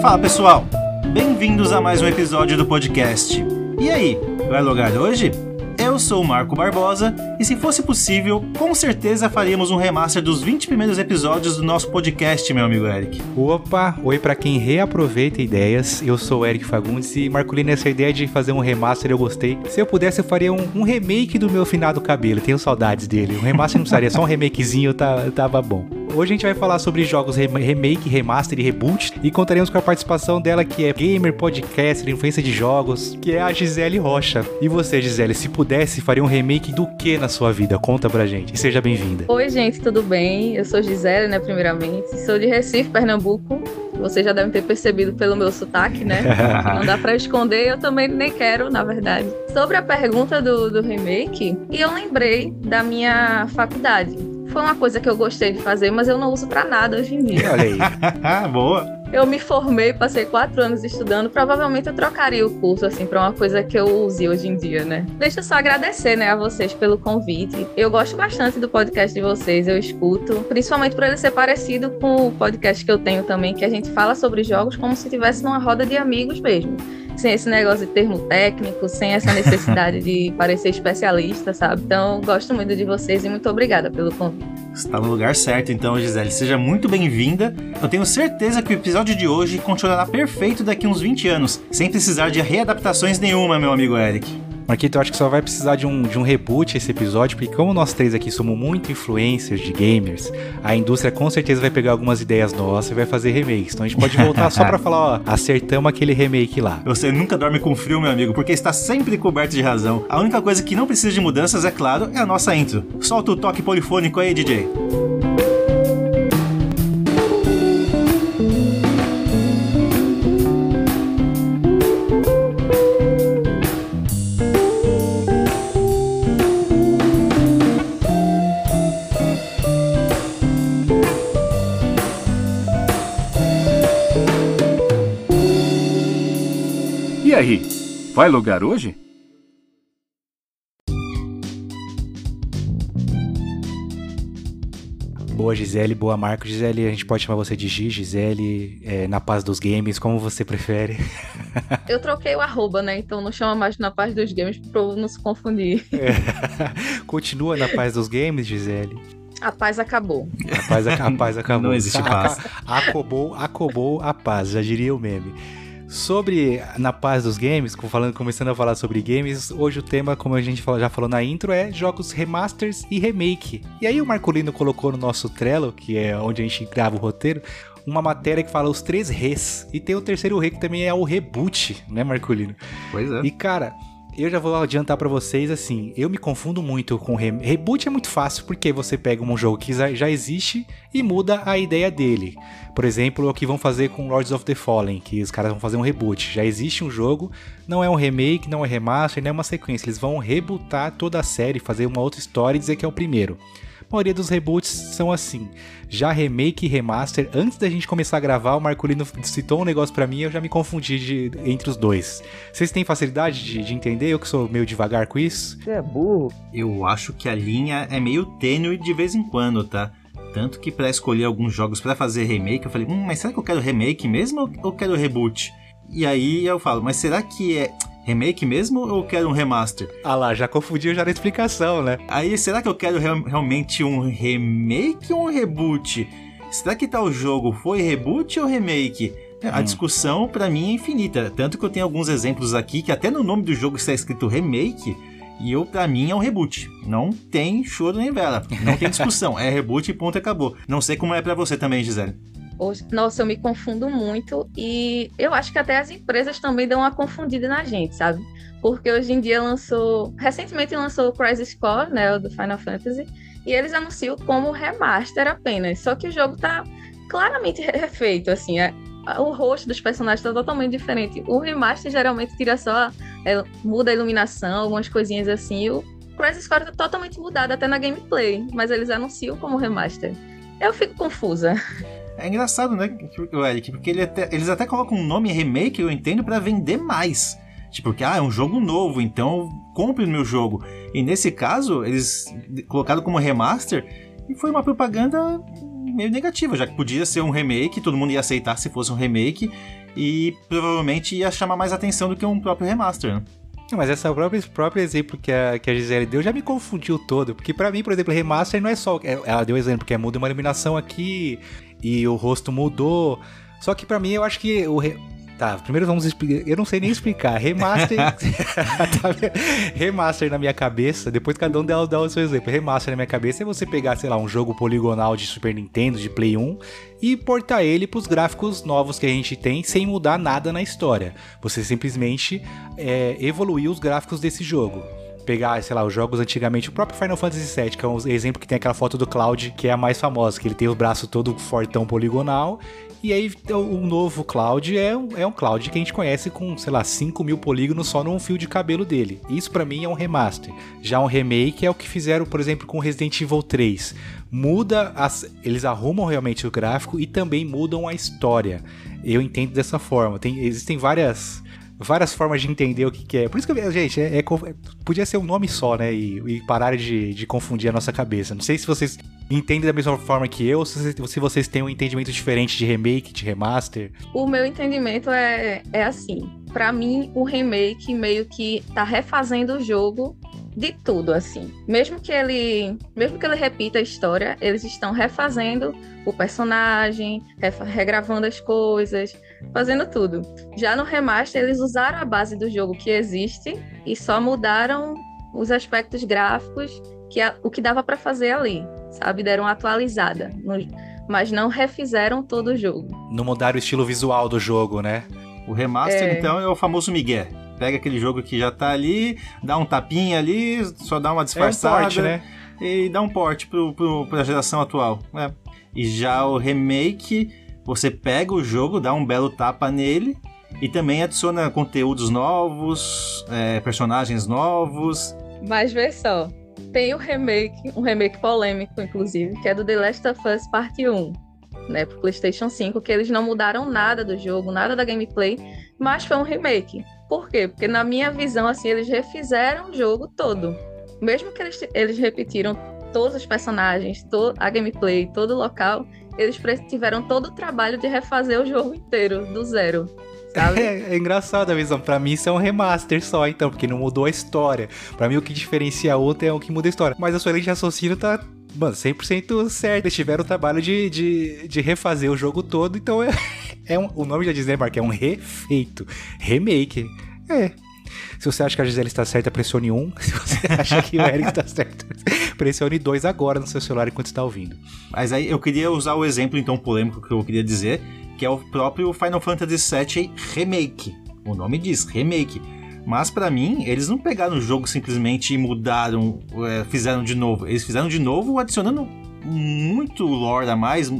Fala pessoal, bem-vindos a mais um episódio do podcast. E aí, vai logar hoje? Eu sou o Marco Barbosa e se fosse possível, com certeza faríamos um remaster dos 20 primeiros episódios do nosso podcast, meu amigo Eric. Opa, oi para quem reaproveita ideias. Eu sou o Eric Fagundes e Marcolino, essa ideia de fazer um remaster eu gostei. Se eu pudesse, eu faria um, um remake do meu finado cabelo. Tenho saudades dele. Um remaster não precisaria, só um remakezinho tá, tava bom. Hoje a gente vai falar sobre jogos remake, remaster e reboot e contaremos com a participação dela que é gamer, podcaster, influência de jogos, que é a Gisele Rocha. E você, Gisele, se pudesse, faria um remake do que na sua vida? Conta pra gente. E seja bem-vinda. Oi, gente, tudo bem? Eu sou Gisele, né, primeiramente. Sou de Recife, Pernambuco. Vocês já devem ter percebido pelo meu sotaque, né? Não dá pra esconder, eu também nem quero, na verdade. Sobre a pergunta do, do remake, eu lembrei da minha faculdade foi uma coisa que eu gostei de fazer, mas eu não uso para nada hoje em dia. Olha aí. Boa. Eu me formei, passei quatro anos estudando. Provavelmente eu trocaria o curso, assim, pra uma coisa que eu use hoje em dia, né? Deixa eu só agradecer, né, a vocês pelo convite. Eu gosto bastante do podcast de vocês, eu escuto. Principalmente por ele ser parecido com o podcast que eu tenho também, que a gente fala sobre jogos como se estivesse numa roda de amigos mesmo sem esse negócio de termo técnico, sem essa necessidade de parecer especialista, sabe? Então, gosto muito de vocês e muito obrigada pelo convite. Está no lugar certo, então, Gisele. Seja muito bem-vinda. Eu tenho certeza que o episódio de hoje continuará perfeito daqui uns 20 anos, sem precisar de readaptações nenhuma, meu amigo Eric. Marquito, eu acho que só vai precisar de um, de um reboot esse episódio, porque como nós três aqui somos muito influencers de gamers, a indústria com certeza vai pegar algumas ideias nossas e vai fazer remakes. Então a gente pode voltar só pra falar, ó, acertamos aquele remake lá. Você nunca dorme com frio, meu amigo, porque está sempre coberto de razão. A única coisa que não precisa de mudanças, é claro, é a nossa intro. Solta o toque polifônico aí, DJ. Vai logar hoje? Boa, Gisele. Boa, Marco. Gisele, a gente pode chamar você de Gi, Gisele, é, na paz dos games, como você prefere. Eu troquei o arroba, né? Então não chama mais na paz dos games pra não se confundir. É. Continua na paz dos games, Gisele. A paz acabou. A paz, a paz acabou. Não existe paz. Acabou, acabou a paz, já diria o meme. Sobre na paz dos games, falando, começando a falar sobre games, hoje o tema, como a gente já falou na intro, é jogos remasters e remake. E aí o Marcolino colocou no nosso Trello, que é onde a gente grava o roteiro, uma matéria que fala os três res. E tem o terceiro re que também é o reboot, né, Marcolino? Pois é. E cara, eu já vou adiantar para vocês assim, eu me confundo muito com re reboot é muito fácil porque você pega um jogo que já existe e muda a ideia dele. Por exemplo, o que vão fazer com Lords of the Fallen, que os caras vão fazer um reboot. Já existe um jogo, não é um remake, não é remaster, não é uma sequência, eles vão rebootar toda a série, fazer uma outra história e dizer que é o primeiro. A maioria dos reboots são assim. Já remake e remaster, antes da gente começar a gravar, o Marcolino citou um negócio para mim eu já me confundi de, entre os dois. Vocês têm facilidade de, de, entender? Eu que sou meio devagar com isso? Você é burro. Eu acho que a linha é meio tênue de vez em quando, tá? Tanto que para escolher alguns jogos para fazer remake, eu falei, hum, mas será que eu quero remake mesmo ou quero reboot? E aí eu falo, mas será que é remake mesmo ou quero um remaster? Ah lá, já confundiu já na explicação, né? Aí, será que eu quero real, realmente um remake ou um reboot? Será que tal jogo foi reboot ou remake? A hum. discussão para mim é infinita, tanto que eu tenho alguns exemplos aqui que até no nome do jogo está escrito remake, e eu, pra mim, é um reboot. Não tem choro nem vela. Não tem discussão. é reboot e ponto acabou. Não sei como é para você também, Gisele. Nossa, eu me confundo muito e eu acho que até as empresas também dão uma confundida na gente, sabe? Porque hoje em dia lançou, recentemente lançou o Crisis Core, né, do Final Fantasy, e eles anunciam como remaster apenas. Só que o jogo tá claramente refeito, assim, é, o rosto dos personagens está totalmente diferente. O remaster geralmente tira só, é, muda a iluminação, algumas coisinhas assim. O Crisis Core tá totalmente mudado até na gameplay, mas eles anunciam como remaster. Eu fico confusa. É engraçado, né, o Eric? Porque ele até, eles até colocam um nome remake, eu entendo, para vender mais. Tipo, que ah, é um jogo novo, então compre o meu jogo. E nesse caso, eles colocaram como remaster e foi uma propaganda meio negativa, já que podia ser um remake, todo mundo ia aceitar se fosse um remake, e provavelmente ia chamar mais atenção do que um próprio remaster, né? Mas esse próprio, próprio exemplo que a, que a Gisele deu já me confundiu todo. Porque para mim, por exemplo, remaster não é só. é- Ela deu exemplo que é muda uma iluminação aqui e o rosto mudou. Só que pra mim eu acho que o. re- Tá, primeiro vamos explicar. Eu não sei nem explicar. Remaster. Tá remaster na minha cabeça, depois cada um dá, dá o seu exemplo. Remaster na minha cabeça é você pegar, sei lá, um jogo poligonal de Super Nintendo, de Play 1, e portar ele pros gráficos novos que a gente tem sem mudar nada na história. Você simplesmente é, evoluir os gráficos desse jogo. Pegar, sei lá, os jogos antigamente, o próprio Final Fantasy VII, que é um exemplo que tem aquela foto do Cloud, que é a mais famosa, que ele tem o braço todo fortão poligonal, e aí o novo Cloud é um, é um Cloud que a gente conhece com, sei lá, 5 mil polígonos só num fio de cabelo dele. Isso pra mim é um remaster. Já um remake é o que fizeram, por exemplo, com Resident Evil 3. Muda as. Eles arrumam realmente o gráfico e também mudam a história. Eu entendo dessa forma. Tem, existem várias. Várias formas de entender o que, que é. Por isso que, eu- gente, é, é é- podia ser um nome só, né? E, e parar de, de confundir a nossa cabeça. Não sei se vocês entendem da mesma forma que eu, se, vocês- se vocês têm um entendimento diferente de remake, de remaster. O meu entendimento é, é assim. Pra mim, o remake meio que tá refazendo o jogo de tudo, assim. Mesmo que ele, mesmo que ele repita a história, eles estão refazendo o personagem, regravando as coisas, fazendo tudo. Já no remaster, eles usaram a base do jogo que existe e só mudaram os aspectos gráficos que a- o que dava pra fazer ali, sabe? Deram uma atualizada, no- mas não refizeram todo o jogo. Não mudaram o estilo visual do jogo, né? O remaster, É. então, é o famoso Miguel. Pega aquele jogo que já tá ali, dá um tapinha ali, só dá uma É um disfarçada porte, né? e dá um porte pro, pro, pra geração atual. né? E já o remake, você pega o jogo, dá um belo tapa nele e também adiciona conteúdos novos, é, personagens novos. Mas vê só, tem o remake, um remake polêmico, inclusive, que é do The Last of Us Parte 1, né, pro PlayStation 5, que eles não mudaram nada do jogo, nada da gameplay, mas foi um remake. Por quê? Porque na minha visão, assim, eles refizeram o jogo todo. Mesmo que eles, eles repetiram todos os personagens, to, a gameplay, todo o local, eles tiveram todo o trabalho de refazer o jogo inteiro, do zero? É, é engraçado a visão. Pra mim, isso é um remaster só, então, porque não mudou a história. Pra mim, o que diferencia a outra é o que muda a história. Mas a Solente Assassino tá, mano, 100% certo. Eles tiveram o trabalho de, de, de refazer o jogo todo, então é, é um, o nome já diz, né, Mark? É um refeito. Remake. É. Se você acha que a Gisele está certa, pressione 1. Se você acha que o Eric está certo, pressione 2 agora no seu celular enquanto está ouvindo. Mas aí eu queria usar o exemplo então polêmico que eu queria dizer, que é o próprio Final Fantasy VII Remake. O nome diz Remake. Mas pra mim, eles não pegaram o jogo simplesmente e mudaram, é, fizeram de novo. Eles fizeram de novo adicionando muito lore a mais,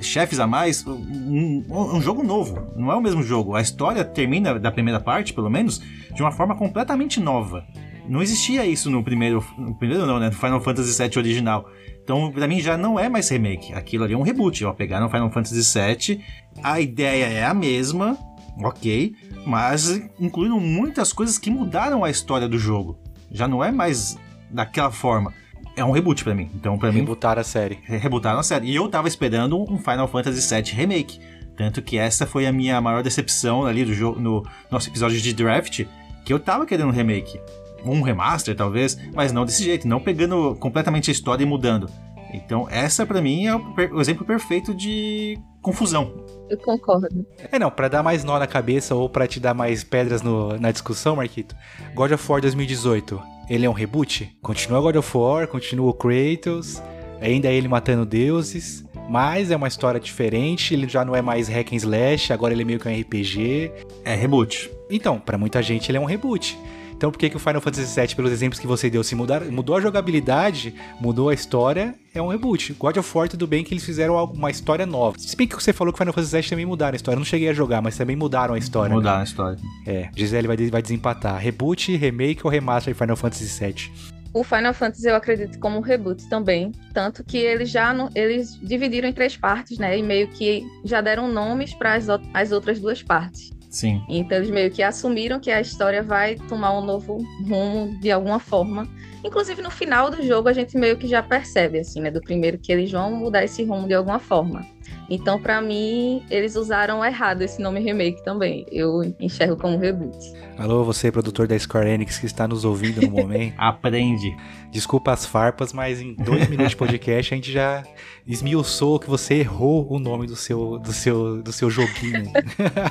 chefes a mais, um, um jogo novo. Não é o mesmo jogo. A história termina, da primeira parte, pelo menos, de uma forma completamente nova. Não existia isso no primeiro. No primeiro não, né? No Final Fantasy VII original. Então, pra mim, já não é mais remake. Aquilo ali é um reboot. Ó, pegaram Final Fantasy VII. A ideia é a mesma, ok. Mas incluíram muitas coisas que mudaram a história do jogo. Já não é mais daquela forma. É um reboot pra mim. Então, pra mim, Rebutaram a série. rebutaram a série. E eu tava esperando um Final Fantasy VII Remake. Tanto que essa foi a minha maior decepção ali do jogo, no nosso episódio de draft, que eu tava querendo um remake. Um remaster, talvez, mas não desse jeito, não pegando completamente a história e mudando. Então, essa pra mim é o, exemplo perfeito de confusão. Eu concordo. É não, pra dar mais nó na cabeça ou pra te dar mais pedras no- na discussão, Marquito. God of War 2018, ele é um reboot? Continua God of War, continua o Kratos, ainda é ele matando deuses, mas é uma história diferente, ele já não é mais hack and slash, agora ele é meio que um RPG. É reboot. Então, pra muita gente ele é um reboot. Então por que, que o Final Fantasy VII, pelos exemplos que você deu, se mudar, mudou a jogabilidade, mudou a história, é um reboot. God of War, tudo bem que eles fizeram uma história nova. Se bem que você falou que Final Fantasy VII também mudaram a história. Eu não cheguei a jogar, mas também mudaram a história. né? Mudar a história. É, Gisele vai, vai desempatar. Reboot, remake ou remaster de Final Fantasy VII? O Final Fantasy eu acredito como um reboot também, tanto que eles já não, eles dividiram em três partes, né? E meio que já deram nomes para as, o- as outras duas partes. Sim. Então eles meio que assumiram que a história vai tomar um novo rumo de alguma forma. Inclusive no final do jogo a gente meio que já percebe, assim, né? Do primeiro que eles vão mudar esse rumo de alguma forma. Então, para mim, eles usaram errado esse nome remake também. Eu enxergo como reboot. Alô, você, produtor da Square Enix que está nos ouvindo no momento. Aprende. Desculpa as farpas, mas em dois minutos de podcast a gente já esmiuçou que você errou o nome do seu, do seu, do seu joguinho.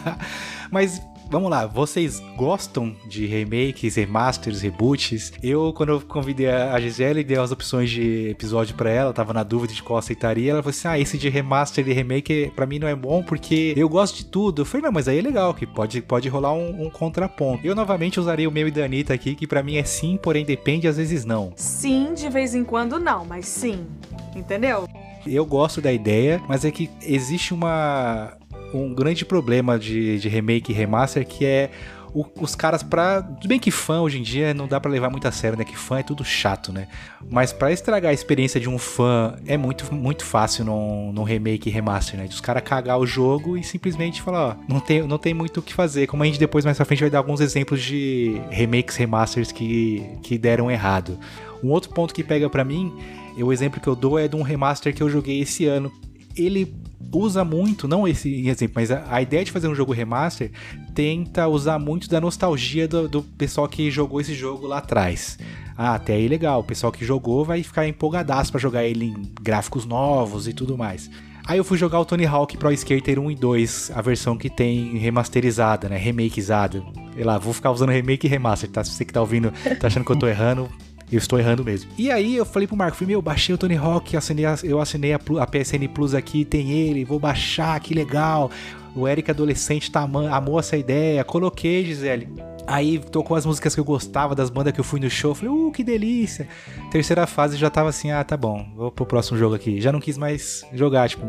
mas vamos lá, vocês gostam de remakes, remasters, reboots? Eu, quando eu convidei a Gisele e dei as opções de episódio para ela, tava na dúvida de qual aceitaria, ela falou assim: ah, esse de remaster e remake para mim não é bom porque eu gosto de tudo. Eu falei, não, mas aí é legal, que pode, pode rolar um, um contraponto. Eu novamente usarei o meu e da Anitta aqui, que para mim é sim, porém depende, às vezes não. Sim, de vez em quando não, mas sim. Entendeu? Eu gosto da ideia, mas é que existe uma um grande problema de, de remake e remaster que é o, os caras pra. Bem que fã hoje em dia não dá para levar muito a sério, né? Que fã é tudo chato, né? Mas para estragar a experiência de um fã é muito, muito fácil num, num remake e remaster, né? De os caras cagar o jogo e simplesmente falar, ó, não tem, não tem muito o que fazer. Como a gente depois mais pra frente vai dar alguns exemplos de remakes, remasters que, que deram errado. Um outro ponto que pega para mim, o exemplo que eu dou é de um remaster que eu joguei esse ano. Ele usa muito, não esse exemplo, mas a, a, ideia de fazer um jogo remaster tenta usar muito da nostalgia do, do, pessoal que jogou esse jogo lá atrás. Ah, até aí legal, o pessoal que jogou vai ficar empolgadaço para jogar ele em gráficos novos e tudo mais. Aí eu fui jogar o Tony Hawk Pro Skater 1 e 2, a versão que tem remasterizada, né? Remakeizada. Sei lá, vou ficar usando remake e remaster, tá? Se você que tá ouvindo tá achando que eu tô errando, eu estou errando mesmo. E aí eu falei pro Marco, falei, meu, baixei o Tony Hawk, assinei a, eu assinei a, a, PSN Plus aqui, tem ele, vou baixar, que legal. O Eric adolescente tá, amou essa ideia, coloquei, Gisele. Aí tocou as músicas que eu gostava, das bandas que eu fui no show. Falei, uh, que delícia. Terceira fase já tava assim, ah, tá bom, vou pro próximo jogo aqui. Já não quis mais jogar, tipo,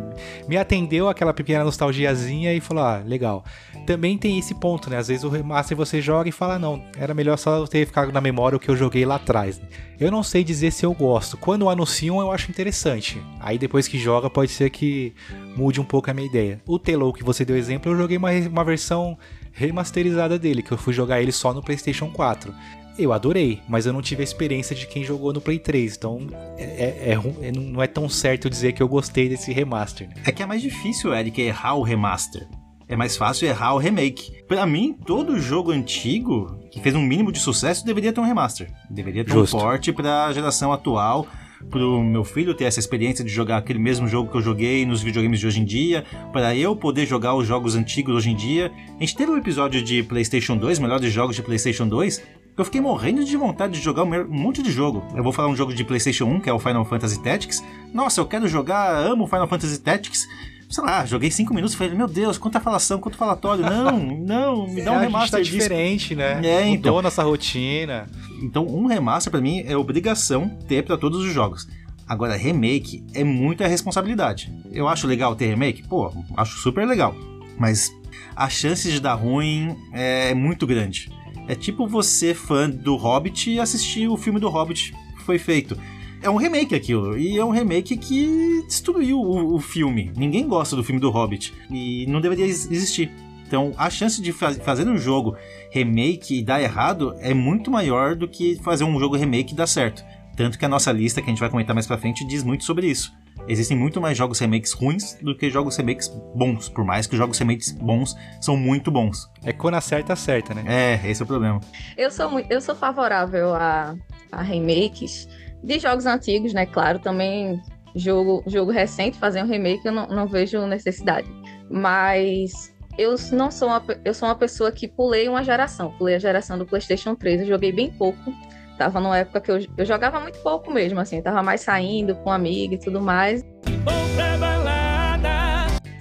me atendeu aquela pequena nostalgiazinha e falou, ah, legal. Também tem esse ponto, né? Às vezes o remaster você joga e fala, não, era melhor só ter ficado na memória o que eu joguei lá atrás. Eu não sei dizer se eu gosto. Quando anunciam, eu acho interessante. Aí depois que joga, pode ser que mude um pouco a minha ideia. O Telo que você deu exemplo, eu joguei uma, uma versão remasterizada dele, que eu fui jogar ele só no PlayStation 4. Eu adorei, mas eu não tive a experiência de quem jogou no Play 3, então é, é, é, não é tão certo dizer que eu gostei desse remaster. Né? É que é mais difícil, Eric, errar o remaster. É mais fácil errar o remake. Para mim, todo jogo antigo que fez um mínimo de sucesso deveria ter um remaster. Deveria ter Justo. um porte para a geração atual pro meu filho ter essa experiência de jogar aquele mesmo jogo que eu joguei nos videogames de hoje em dia, para eu poder jogar os jogos antigos hoje em dia. A gente teve um episódio de PlayStation 2, melhores jogos de PlayStation 2, eu fiquei morrendo de vontade de jogar um monte de jogo. Eu vou falar um jogo de PlayStation 1, que é o Final Fantasy Tactics. Nossa, eu quero jogar, amo Final Fantasy Tactics sei lá, joguei cinco minutos e falei, meu Deus, quanta falação, quanto falatório. Não, não, me dá um remaster. A gente tá diferente, né? É, então. Mudou nossa rotina. Então, um remaster para mim é obrigação ter para todos os jogos. Agora, remake é muita responsabilidade. Eu acho legal ter remake? Pô, acho super legal. Mas a chance de dar ruim é muito grande. É tipo você, fã do Hobbit, assistir o filme do Hobbit que foi feito é um remake aquilo. E é um remake que destruiu o, o filme. Ninguém gosta do filme do Hobbit. E não deveria existir. Então, a chance de faz, fazer um jogo remake e dar errado é muito maior do que fazer um jogo remake e dar certo. Tanto que a nossa lista, que a gente vai comentar mais pra frente, diz muito sobre isso. Existem muito mais jogos remakes ruins do que jogos remakes bons, por mais que os jogos remakes bons são muito bons. É quando acerta, acerta, né? É, esse é o problema. Eu sou, eu sou favorável a, a remakes, de jogos antigos, né? Claro, também jogo, jogo recente, fazer um remake, eu não, não vejo necessidade. Mas eu não sou uma, eu sou uma pessoa que pulei uma geração, pulei a geração do PlayStation 3, eu joguei bem pouco. Tava numa época que eu, eu jogava muito pouco mesmo, assim, tava mais saindo com amigo e tudo mais.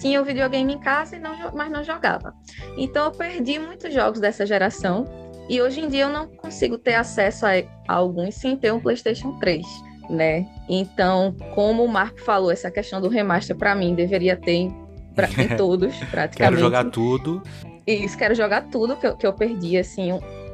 Tinha o videogame em casa, e não, mas não jogava. Então eu perdi muitos jogos dessa geração e hoje em dia eu não consigo ter acesso a, a alguns sem ter um PlayStation 3, né? Então, como o Marco falou, essa questão do remaster para mim deveria ter em, pra, em todos, praticamente. quero jogar tudo. Isso, quero jogar tudo que eu, que eu perdi, assim.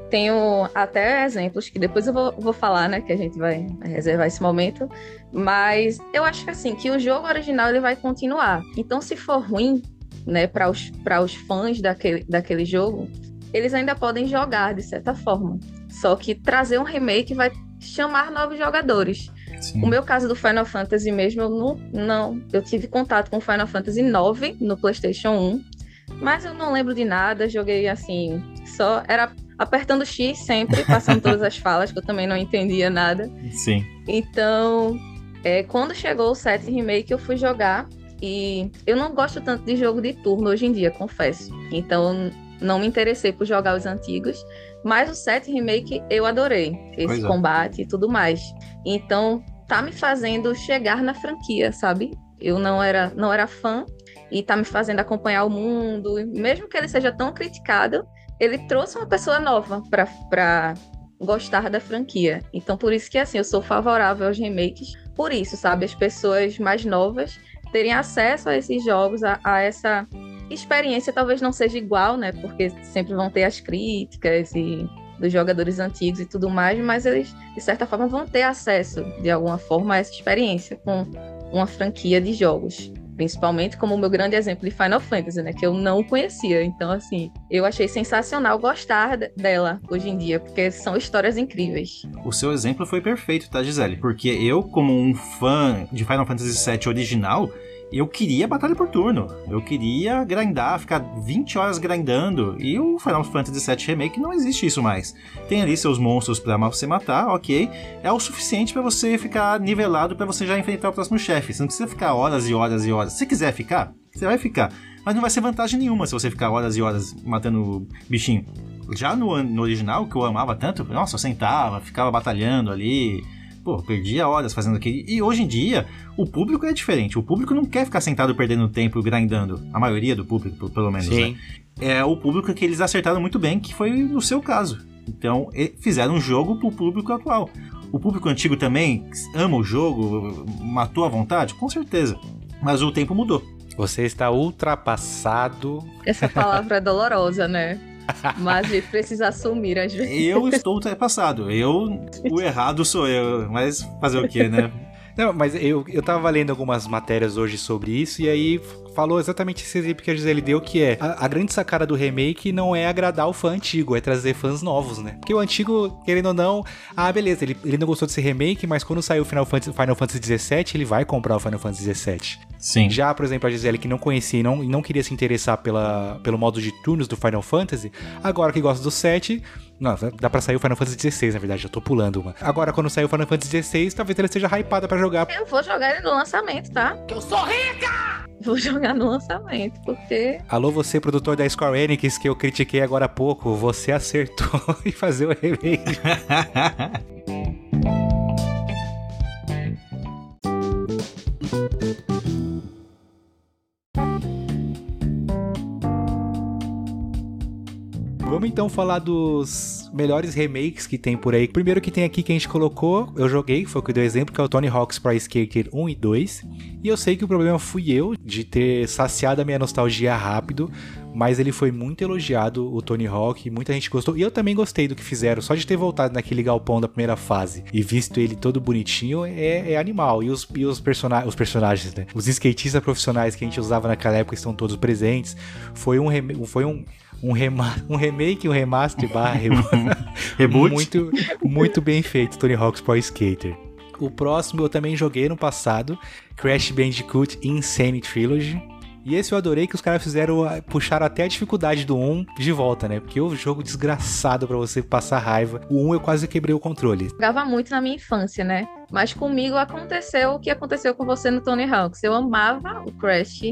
Tenho até exemplos que depois eu vou, vou falar, né? Que a gente vai reservar esse momento. Mas eu acho que assim, que o jogo original ele vai continuar. Então, se for ruim, né, para os, os fãs daquele, daquele jogo, eles ainda podem jogar de certa forma. Só que trazer um remake vai chamar novos jogadores. Sim. O meu caso do Final Fantasy mesmo, eu não, não. Eu tive contato com Final Fantasy 9 no PlayStation 1, mas eu não lembro de nada. Joguei assim, só. Era apertando X sempre, passando todas as falas, que eu também não entendia nada. Sim. Então, é, quando chegou o 7 Remake, eu fui jogar. E eu não gosto tanto de jogo de turno hoje em dia, confesso. Então, não me interessei por jogar os antigos. Mas o 7 Remake eu adorei. Esse é. combate e tudo mais. Então, tá me fazendo chegar na franquia, sabe? Eu não era, não era fã e tá me fazendo acompanhar o mundo. Mesmo que ele seja tão criticado, ele trouxe uma pessoa nova para gostar da franquia. Então, por isso que assim, eu sou favorável aos remakes. Por isso, sabe? As pessoas mais novas terem acesso a esses jogos, a, a essa experiência talvez não seja igual, né? Porque sempre vão ter as críticas e dos jogadores antigos e tudo mais, mas eles de certa forma vão ter acesso de alguma forma a essa experiência com uma franquia de jogos. Principalmente como o meu grande exemplo de Final Fantasy, né? Que eu não conhecia. Então, assim, eu achei sensacional gostar dela hoje em dia, porque são histórias incríveis. O seu exemplo foi perfeito, tá, Gisele? Porque eu, como um fã de Final Fantasy VII original, eu queria batalha por turno. Eu queria grindar, ficar 20 horas grindando. E o Final Fantasy VII Remake não existe isso mais. Tem ali seus monstros para você matar, ok. É o suficiente para você ficar nivelado para você já enfrentar o próximo chefe. Você não precisa ficar horas e horas e horas. Se quiser ficar, você vai ficar. Mas não vai ser vantagem nenhuma se você ficar horas e horas matando bichinho. Já no, no original, que eu amava tanto, nossa, eu sentava, ficava batalhando ali pô, perdia horas fazendo aquilo. E hoje em dia, o público é diferente. O público não quer ficar sentado perdendo tempo grindando. A maioria do público, pelo menos, Sim. né? É o público que eles acertaram muito bem, que foi no seu caso. Então, fizeram um jogo pro público atual. O público antigo também ama o jogo, matou à vontade? Com certeza. Mas o tempo mudou. Você está ultrapassado. Essa palavra é dolorosa, né? Mas a gente precisa assumir às vezes. Eu estou ultrapassado. Eu, o errado sou eu. Mas fazer o quê, né? Não, mas eu, eu tava lendo algumas matérias hoje sobre isso, e aí falou exatamente esse exemplo que a Gisele deu, que é a, a, grande sacada do remake não é agradar o fã antigo, é trazer fãs novos, né? Porque o antigo, querendo ou não, ah, beleza, ele, ele não gostou desse remake, mas quando sair o Final Fantasy, Final Fantasy XVII, ele vai comprar o Final Fantasy XVII. Sim. Já, por exemplo, a Gisele que não conhecia e não, não queria se interessar pela, pelo modo de turnos do Final Fantasy, agora que gosta do 7, não, dá pra sair o Final Fantasy XVI, na verdade, eu tô pulando uma. Agora, quando sair o Final Fantasy XVI, talvez ela esteja hypada pra jogar. Eu vou jogar ele no lançamento, tá? Que eu sou rica! Vou jogar no lançamento, porque. Alô, você, produtor da Square Enix, que eu critiquei agora há pouco, você acertou em fazer o remake. Vamos então falar dos melhores remakes que tem por aí. Primeiro que tem aqui que a gente colocou, eu joguei, foi o que deu exemplo, que é o Tony Hawk's Pro Skater 1 e 2. E eu sei que o problema fui eu de ter saciado a minha nostalgia rápido, mas ele foi muito elogiado, o Tony Hawk, muita gente gostou. E eu também gostei do que fizeram, só de ter voltado naquele galpão da primeira fase e visto ele todo bonitinho, é, é animal. E os, e os, persona os personagens, né? Os skatistas profissionais que a gente usava naquela época estão todos presentes. Foi um, foi um um, rema um remake, um remaster barra reboot. Muito, muito bem feito, Tony Hawk's Pro Skater. O próximo eu também joguei no passado, Crash Bandicoot Insane Trilogy. E esse eu adorei que os caras fizeram, puxaram até a dificuldade do 1 de volta, né? Porque o jogo desgraçado para você passar raiva. O 1 eu quase quebrei o controle. Jogava muito na minha infância, né? Mas comigo aconteceu o que aconteceu com você no Tony Hawks. Eu amava o Crash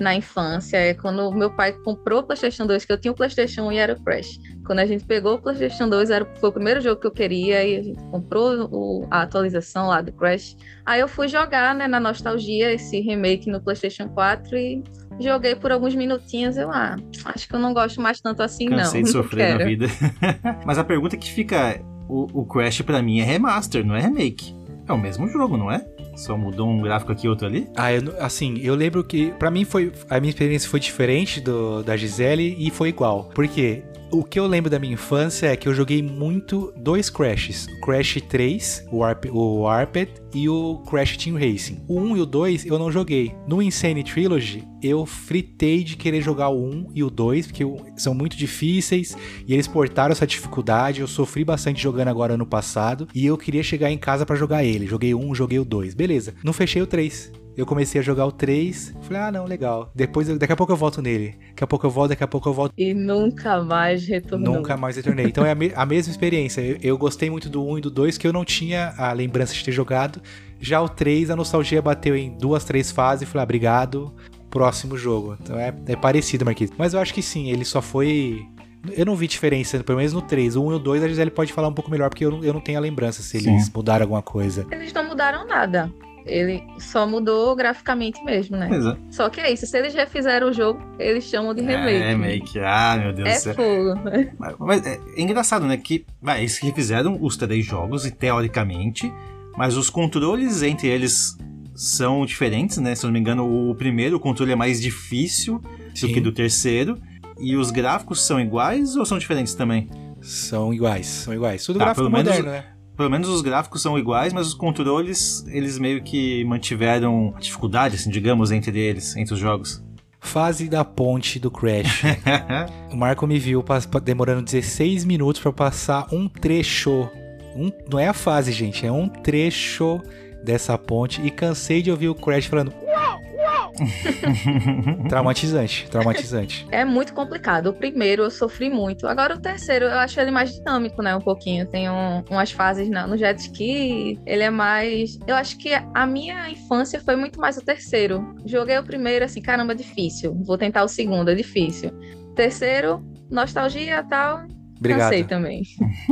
na infância. É quando meu pai comprou o PlayStation 2, que eu tinha o PlayStation 1 e era o Crash. Quando a gente pegou o PlayStation 2, era, foi o primeiro jogo que eu queria e a gente comprou o, a atualização lá do Crash. Aí eu fui jogar, né, na nostalgia, esse remake no PlayStation 4 e joguei por alguns minutinhos. Eu, ah, acho que eu não gosto mais tanto assim, Cansei não. Cansei de sofrer na vida. Mas a pergunta que fica: o, o Crash para mim é remaster, não é remake. É o mesmo jogo, não é? Só mudou um gráfico aqui outro ali? Ah, eu, assim, eu lembro que para mim foi a minha experiência foi diferente do da Gisele e foi igual. Porque O que eu lembro da minha infância é que eu joguei muito dois Crashes. O Crash 3, o, Arp o Warped, e o Crash Team Racing. O 1 e o 2 eu não joguei. No Insane Trilogy, eu fritei de querer jogar o 1 e o 2, porque são muito difíceis e eles portaram essa dificuldade. Eu sofri bastante jogando agora ano passado e eu queria chegar em casa para jogar ele. Joguei o 1, joguei o 2. Beleza. Não fechei o 3. Eu comecei a jogar o 3, falei, ah, não, legal. Depois, eu, daqui a pouco eu volto nele. Daqui a pouco eu volto, daqui a pouco eu volto. E nunca mais retornou. Nunca mais retornei. Então é a, me a mesma experiência. Eu, eu, gostei muito do 1 e do 2, que eu não tinha a lembrança de ter jogado. Já o 3, a nostalgia bateu em duas, três fases e falei, ah, obrigado, próximo jogo. Então é, é parecido, Marquinhos. Mas eu acho que sim, ele só foi eu não vi diferença, pelo menos no 3. O 1 e o 2 a Gisele pode falar um pouco melhor, porque eu não, eu não tenho a lembrança se eles Sim. mudaram alguma coisa. Eles não mudaram nada. Ele só mudou graficamente mesmo, né? Exato. Só que é isso, se eles refizeram o jogo, eles chamam de remake. É, remake. Ah, meu Deus é do céu. Fogo. Mas, mas é, é, engraçado, né? Que vai, eles refizeram os três jogos e teoricamente, mas os controles entre eles são diferentes, né? Se eu não me engano, o primeiro o controle é mais difícil Sim. do que do terceiro. E os gráficos são iguais ou são diferentes também? São iguais, são iguais. Tudo tá, gráfico moderno, menos, né? Pelo menos os gráficos são iguais, mas os controles, eles meio que mantiveram dificuldade, assim, digamos, entre eles, entre os jogos. Fase da ponte do Crash. o Marco me viu demorando 16 minutos para passar um trecho. Um, não é a fase, gente, é um trecho dessa ponte. E cansei de ouvir o Crash falando: traumatizante, traumatizante. É muito complicado. O primeiro eu sofri muito. Agora o terceiro eu acho ele mais dinâmico, né? Um pouquinho. Tem um, umas fases no, no jet ski. Ele é mais. Eu acho que a minha infância foi muito mais o terceiro. Joguei o primeiro, assim, caramba, difícil. Vou tentar o segundo, é difícil. Terceiro, nostalgia tal Obrigado. Cansei também.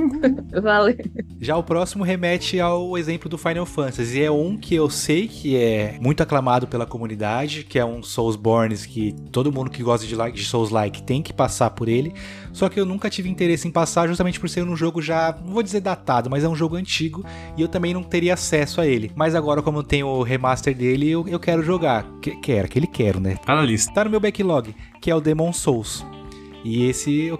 Valeu. Já o próximo remete ao exemplo do Final Fantasy. É um que eu sei que é muito aclamado pela comunidade, que é um Soulsborne que todo mundo que gosta de, like, de Souls-like tem que passar por ele. Só que eu nunca tive interesse em passar justamente por ser um jogo já, não vou dizer datado, mas é um jogo antigo e eu também não teria acesso a ele. Mas agora, como eu tenho o remaster dele, eu, eu quero jogar. Que, quero, que ele quero, né? Tá na lista. Tá no meu backlog, que é o Demon Souls. E esse eu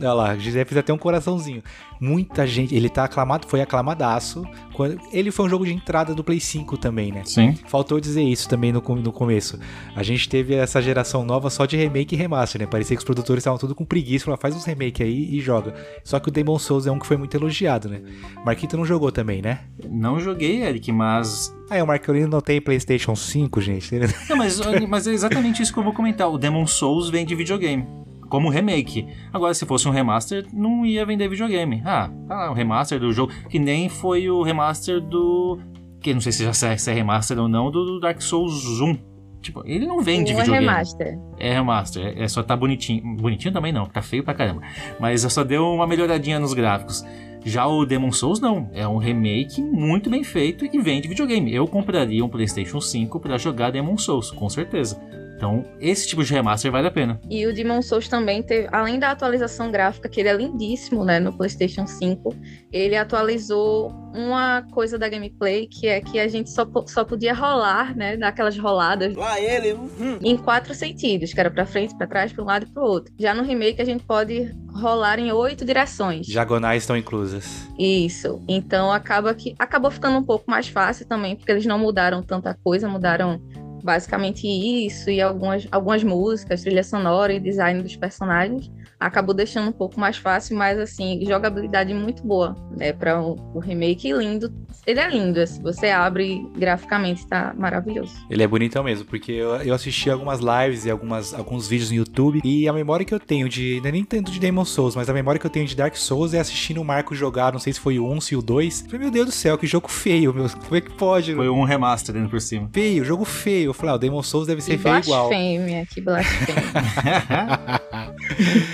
Olha lá, Gisele fez até um coraçãozinho. Muita gente, ele tá aclamado, foi aclamadaço. Quando, ele foi um jogo de entrada do Play 5 também, né? Sim. Faltou dizer isso também no, no começo. A gente teve essa geração nova só de remake e remaster, né? Parecia que os produtores estavam tudo com preguiça, falaram, faz uns remake aí e joga. Só que o Demon Souls é um que foi muito elogiado, né? Marquito não jogou também, né? Não joguei, Eric, mas ah, é, o Marcolino não tem PlayStation 5, gente. Não, mas, mas é exatamente isso que eu vou comentar. O Demon Souls vem de videogame como remake. Agora, se fosse um remaster, não ia vender videogame. Ah, tá um remaster do jogo, que nem foi o remaster do. Que não sei se já se é remaster ou não, do Dark Souls 1. Tipo, ele não vende Sim, videogame. É remaster. É remaster. É, é só tá bonitinho. Bonitinho também não, tá feio pra caramba. Mas só deu uma melhoradinha nos gráficos. Já o Demon Souls não, é um remake muito bem feito e que vende videogame. Eu compraria um PlayStation 5 para jogar Demon Souls, com certeza. Então, esse tipo de remaster vale a pena. E o Demon Souls também teve, além da atualização gráfica, que ele é lindíssimo, né, no PlayStation 5, ele atualizou uma coisa da gameplay que é que a gente só, só podia rolar, né, daquelas roladas. Lá ele, hum. Em quatro sentidos, que era para frente, para trás, para um lado e para o outro. Já no remake a gente pode rolar em oito direções. Diagonais estão inclusas. Isso. Então acaba que acabou ficando um pouco mais fácil também, porque eles não mudaram tanta coisa, mudaram basicamente isso e algumas, algumas músicas, trilha sonora e design dos personagens acabou deixando um pouco mais fácil, mas assim, jogabilidade muito boa, né, para o, o, remake lindo. Ele é lindo, assim, você abre graficamente, tá maravilhoso. Ele é bonitão mesmo, porque eu, eu assisti algumas lives e algumas, alguns vídeos no YouTube e a memória que eu tenho de, não é nem tanto de Demon Souls, mas a memória que eu tenho de Dark Souls é assistindo o Marco jogar, não sei se foi o 1, se o 2. Falei, meu Deus do céu, que jogo feio, meu, como é que pode? Foi um remaster dentro por cima. Feio, jogo feio. Eu falei, ah, o Demon Souls deve ser que feio igual. Blasfêmia, que blasfêmia.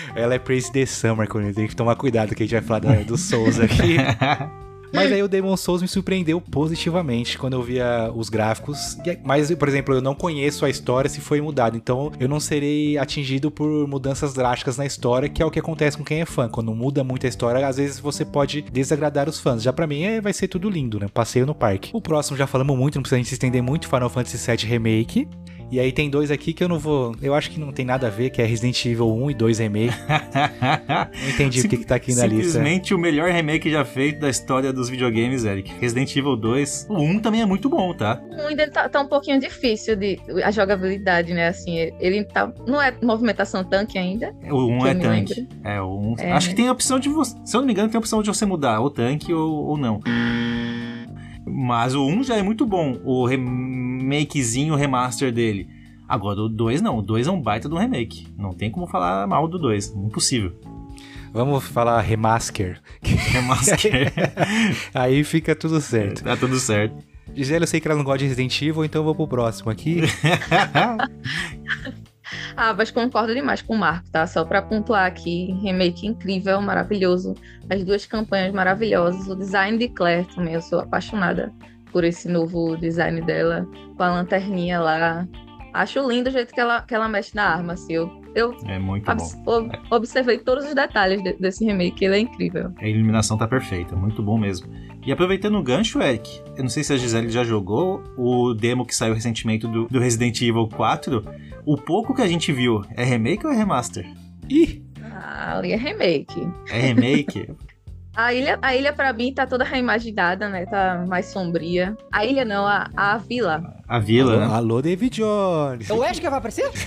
Ela é Praise the Summer, quando tem que tomar cuidado que a gente vai falar da, do Souls aqui. Mas aí o Demon Souls me surpreendeu positivamente quando eu via os gráficos. É, mas, por exemplo, eu não conheço a história se foi mudado. Então eu não serei atingido por mudanças drásticas na história, que é o que acontece com quem é fã. Quando muda muito a história, às vezes você pode desagradar os fãs. Já para mim é, vai ser tudo lindo, né? Passeio no parque. O próximo já falamos muito, não precisa a gente se estender muito. Final Fantasy VII Remake. E aí tem dois aqui que eu não vou. Eu acho que não tem nada a ver, que é Resident Evil 1 e 2 Remake. Não entendi o que, que tá aqui na lista. Simplesmente o melhor remake já feito da história dos videogames, Eric. Resident Evil 2. O 1 também é muito bom, tá? O 1 ainda tá, tá um pouquinho difícil de a jogabilidade, né? Assim, ele tá. Não é movimentação tanque ainda. O 1 que é tanque. lembro. É, o 1. É. Acho que tem a opção de você. Se eu não me engano, tem a opção de você mudar o tanque ou, ou não. Mas o 1 já é muito bom. O remakezinho, o remaster dele. Agora o 2 não. O 2 é um baita do remake. Não tem como falar mal do 2. Impossível. Vamos falar remaster. Remaster. Aí fica tudo certo. tá tudo certo. Gisele, eu sei que ela não gosta de Resident Evil, então eu vou pro próximo aqui. Ah, mas concordo demais com o Marco, tá? Só pra pontuar aqui, remake incrível, maravilhoso. As duas campanhas maravilhosas. O design de Claire também, eu sou apaixonada por esse novo design dela, com a lanterninha lá. Acho lindo o jeito que ela, que ela mexe na arma, assim. Eu, eu É muito bom. obs- ob- observei todos os detalhes de- desse remake, ele é incrível. A iluminação tá perfeita, muito bom mesmo. E aproveitando o gancho, Eric, eu não sei se a Gisele já jogou o demo que saiu recentemente do, do Resident Evil 4. O pouco que a gente viu é remake ou é remaster? Ih! Ah, ali é remake. É remake? A ilha, a ilha pra mim tá toda reimaginada, né? Tá mais sombria. A ilha não, a, a vila. A vila, alô, né? alô, David Jones. O Wesker vai aparecer?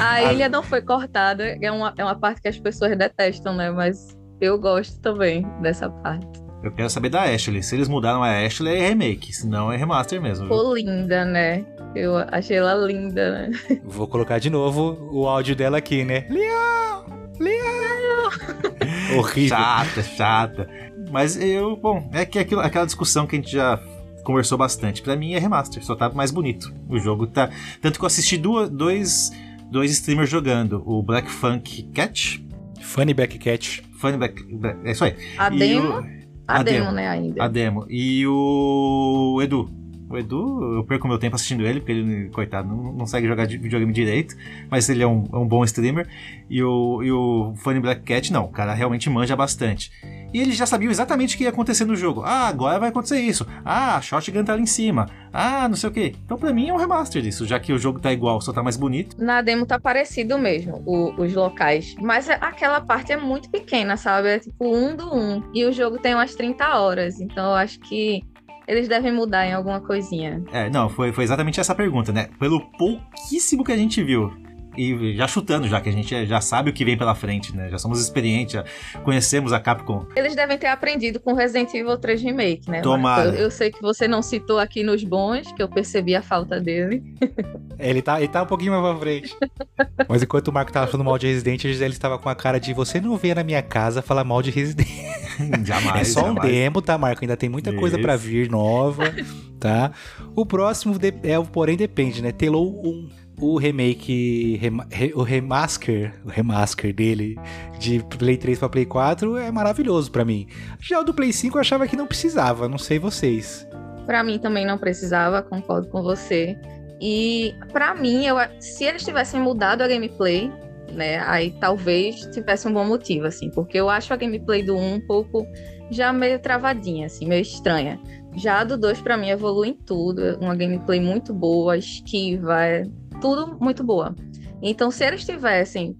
A ilha não foi cortada, é uma, é uma parte que as pessoas detestam, né? Mas eu gosto também dessa parte. Eu quero saber da Ashley. Se eles mudaram a Ashley, é remake. Se não, é remaster mesmo. viu? Ficou linda, né? Eu achei ela linda, né? Vou colocar de novo o áudio dela aqui, né? Leão! Leão! Horrível. Chata, chata. Mas eu, bom, é que aquilo, aquela discussão que a gente já conversou bastante. Pra mim é remaster, só tá mais bonito. O jogo tá. Tanto que eu assisti duas, dois, dois streamers jogando: o Black Funk Cat. Funny Back Cat. Funny Black, Black- é isso aí. A E demo, o- a, demo. né, ainda. a demo. E o Edu. O Edu, eu perco meu tempo assistindo ele, porque ele, coitado, não, não consegue jogar de- videogame direito, mas ele é um, é um bom streamer. E o, e o Funny Black Cat, não, o cara realmente manja bastante. E eles já sabiam exatamente o que ia acontecer no jogo. Ah, agora vai acontecer isso. Ah, Shotgun tá ali em cima. Ah, não sei o que. Então pra mim é um remaster disso, já que o jogo tá igual, só tá mais bonito. Na demo tá parecido mesmo, o- os locais. Mas é- aquela parte é muito pequena, sabe? É tipo um do um. E o jogo tem umas 30 horas. Então eu acho que eles devem mudar em alguma coisinha. É, não, foi, foi exatamente essa pergunta, né? Pelo pouquíssimo que a gente viu. E já chutando, já que a gente já sabe o que vem pela frente, né? Já somos experientes, já conhecemos a Capcom. Eles devem ter aprendido com Resident Evil 3 Remake, né? Tomara. Marco? Eu, eu sei que você não citou aqui nos bons, que eu percebi a falta dele. Ele tá, ele tá um pouquinho mais pra frente. Mas enquanto o Marco tava falando mal de Resident, a Gisele estava com a cara de você não vê na minha casa falar mal de Resident. jamais. é só um jamais. demo, tá, Marco? Ainda tem muita coisa pra Isso. vir nova, tá? O próximo de- é o Porém Depende, né? Telou 1. O remake, rema- re- o remaster, o remaster dele de Play 3 pra Play 4 é maravilhoso pra mim. Já o do Play 5 eu achava que não precisava, não sei vocês. Pra mim também não precisava, concordo com você. E pra mim, eu, se eles tivessem mudado a gameplay, né, aí talvez tivesse um bom motivo, assim, porque eu acho a gameplay do 1 um pouco já meio travadinha, assim, meio estranha. Já a do 2 pra mim evolui em tudo, é uma gameplay muito boa, esquiva, é tudo muito boa. Então, se eles tivessem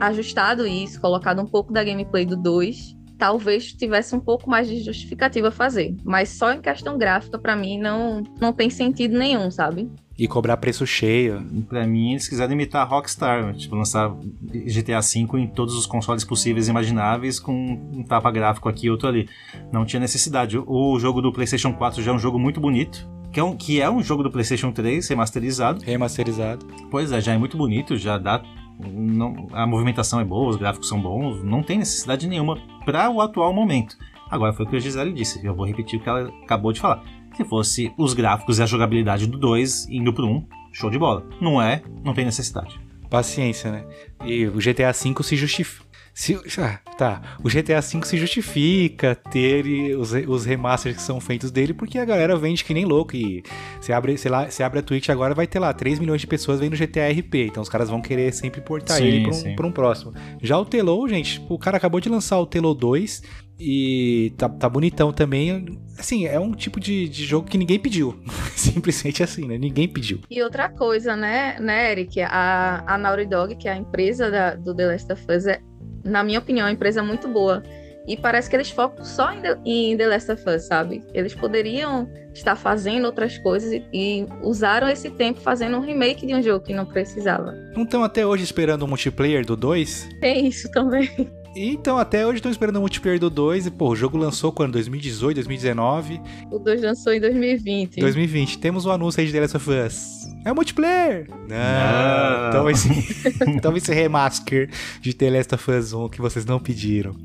ajustado isso, colocado um pouco da gameplay do 2, talvez tivesse um pouco mais de justificativa a fazer. Mas só em questão gráfica, pra mim, não, não tem sentido nenhum, sabe? E cobrar preço cheio. Pra mim, eles quiseram imitar a Rockstar, tipo, lançar GTA V em todos os consoles possíveis e imagináveis, com um tapa gráfico aqui e outro ali. Não tinha necessidade. O jogo do PlayStation 4 já é um jogo muito bonito, que é um, que é um jogo do PlayStation 3 remasterizado. Remasterizado. Pois é, já é muito bonito, já dá. não- a movimentação é boa, os gráficos são bons, não tem necessidade nenhuma para o atual momento. Agora foi o que a Gisele disse, eu vou repetir o que ela acabou de falar. Se fosse os gráficos e a jogabilidade do 2 indo pro 1, um, show de bola. Não é, não tem necessidade. Paciência, né? E o GTA V se justifica. Se, ah, tá. O GTA V se justifica ter os, os remasters que são feitos dele, porque a galera vende que nem louco. E você abre, sei lá, você abre a Twitch agora, vai ter lá 3 milhões de pessoas vendo GTA RP. Então os caras vão querer sempre portar Sim, ele pra um, pra um próximo. Já o Telou, gente, o cara acabou de lançar o Telou 2. E tá, tá bonitão também. Assim, é um tipo de, de jogo que ninguém pediu. Simplesmente assim, né? Ninguém pediu. E outra coisa, né, né Eric? A, a Naughty Dog, que é a empresa da, do The Last of Us, é, na minha opinião, é uma empresa muito boa. E parece que eles focam só em The, em The Last of Us, sabe? Eles poderiam estar fazendo outras coisas e, e usaram esse tempo fazendo um remake de um jogo que não precisava. Não estão até hoje esperando o multiplayer do 2? Tem isso também. Então, até hoje estão esperando o multiplayer do 2 e, pô, o jogo lançou quando? 2018, 2019? O 2 lançou em 2020. 2020. Temos o um anúncio aí de The Last of Us. É multiplayer! Não. Não. Então ser, então ser remaster de The Last of Us 1 que vocês não pediram.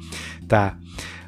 Tá.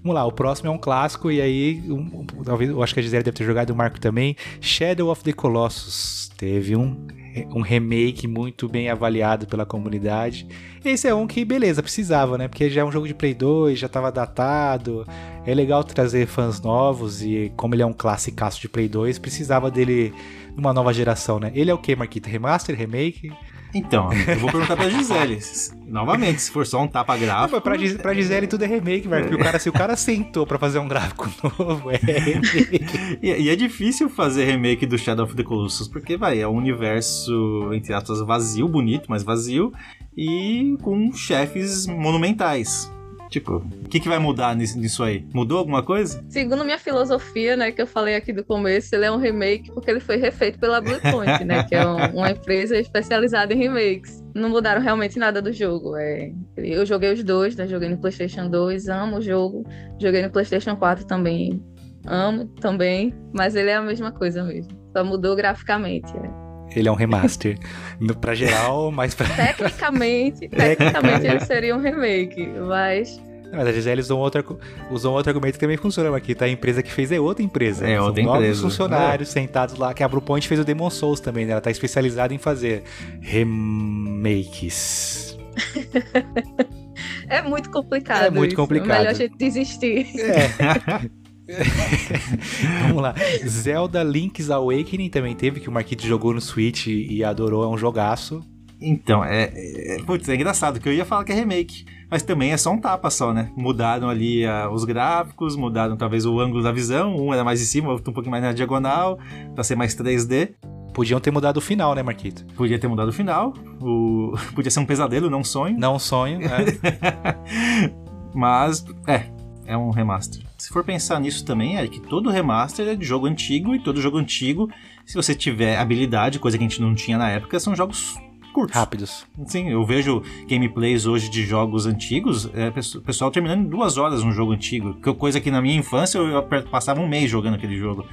Vamos lá, o próximo é um clássico e aí, um, talvez, eu acho que a Gisele deve ter jogado o Marco também. Shadow of the Colossus. Teve um um remake muito bem avaliado pela comunidade. Esse é um que, beleza, precisava, né? Porque já é um jogo de Play 2, já estava datado. É legal trazer fãs novos e, como ele é um classicaço de Play 2, precisava dele numa nova geração, né? Ele é o que, Marquito? Remaster, remake? Então, eu vou perguntar pra Gisele. Novamente, se for só um tapa gráfico. Não, pra, Gis pra Gisele tudo é remake, velho. Porque o cara, se o cara sentou pra fazer um gráfico novo, é remake. e, e, é difícil fazer remake do Shadow of the Colossus, porque, vai, é um universo, entre aspas, vazio, bonito, mas vazio, e com chefes monumentais. Tipo, o que, que vai mudar nisso, nisso aí? Mudou alguma coisa? Segundo minha filosofia, né, que eu falei aqui do começo, ele é um remake porque ele foi refeito pela Bluepoint, né, que é um, uma empresa especializada em remakes. Não mudaram realmente nada do jogo. É, eu joguei os dois, né, joguei no PlayStation 2, amo o jogo. Joguei no PlayStation 4 também, amo também, mas ele é a mesma coisa mesmo. Só mudou graficamente. É. Ele é um remaster. pra geral, mas pra. Tecnicamente, tecnicamente ele seria um remake, mas. Mas a Gisele usou outro, usou outro argumento que também funciona aqui, tá? A empresa que fez é outra empresa. É, outra São novos funcionários é. sentados lá, que a Bluepoint fez o Demon Souls também, né? Ela tá especializada em fazer remakes. é muito complicado. É muito isso. complicado. É melhor a gente desistir. É. Vamos lá. Zelda Link's Awakening também teve, que o Marquito jogou no Switch e adorou, é um jogaço. Então, é, é, putz, é engraçado, que eu ia falar que é remake, mas também é só um tapa só, né? Mudaram ali uh, os gráficos, mudaram talvez o ângulo da visão, um era mais em cima, outro um pouquinho mais na diagonal, pra ser mais 3D. Podiam ter mudado o final, né, Marquito? Podia ter mudado o final, o... podia ser um pesadelo, não um sonho. Não um sonho, é. mas, é, é um remaster. Se for pensar nisso também, é que todo remaster é de jogo antigo e todo jogo antigo, se você tiver habilidade, coisa que a gente não tinha na época, são jogos curtos. Rápidos. Sim, eu vejo gameplays hoje de jogos antigos, é, pessoal terminando em duas horas um jogo antigo, coisa que na minha infância eu passava um mês jogando aquele jogo.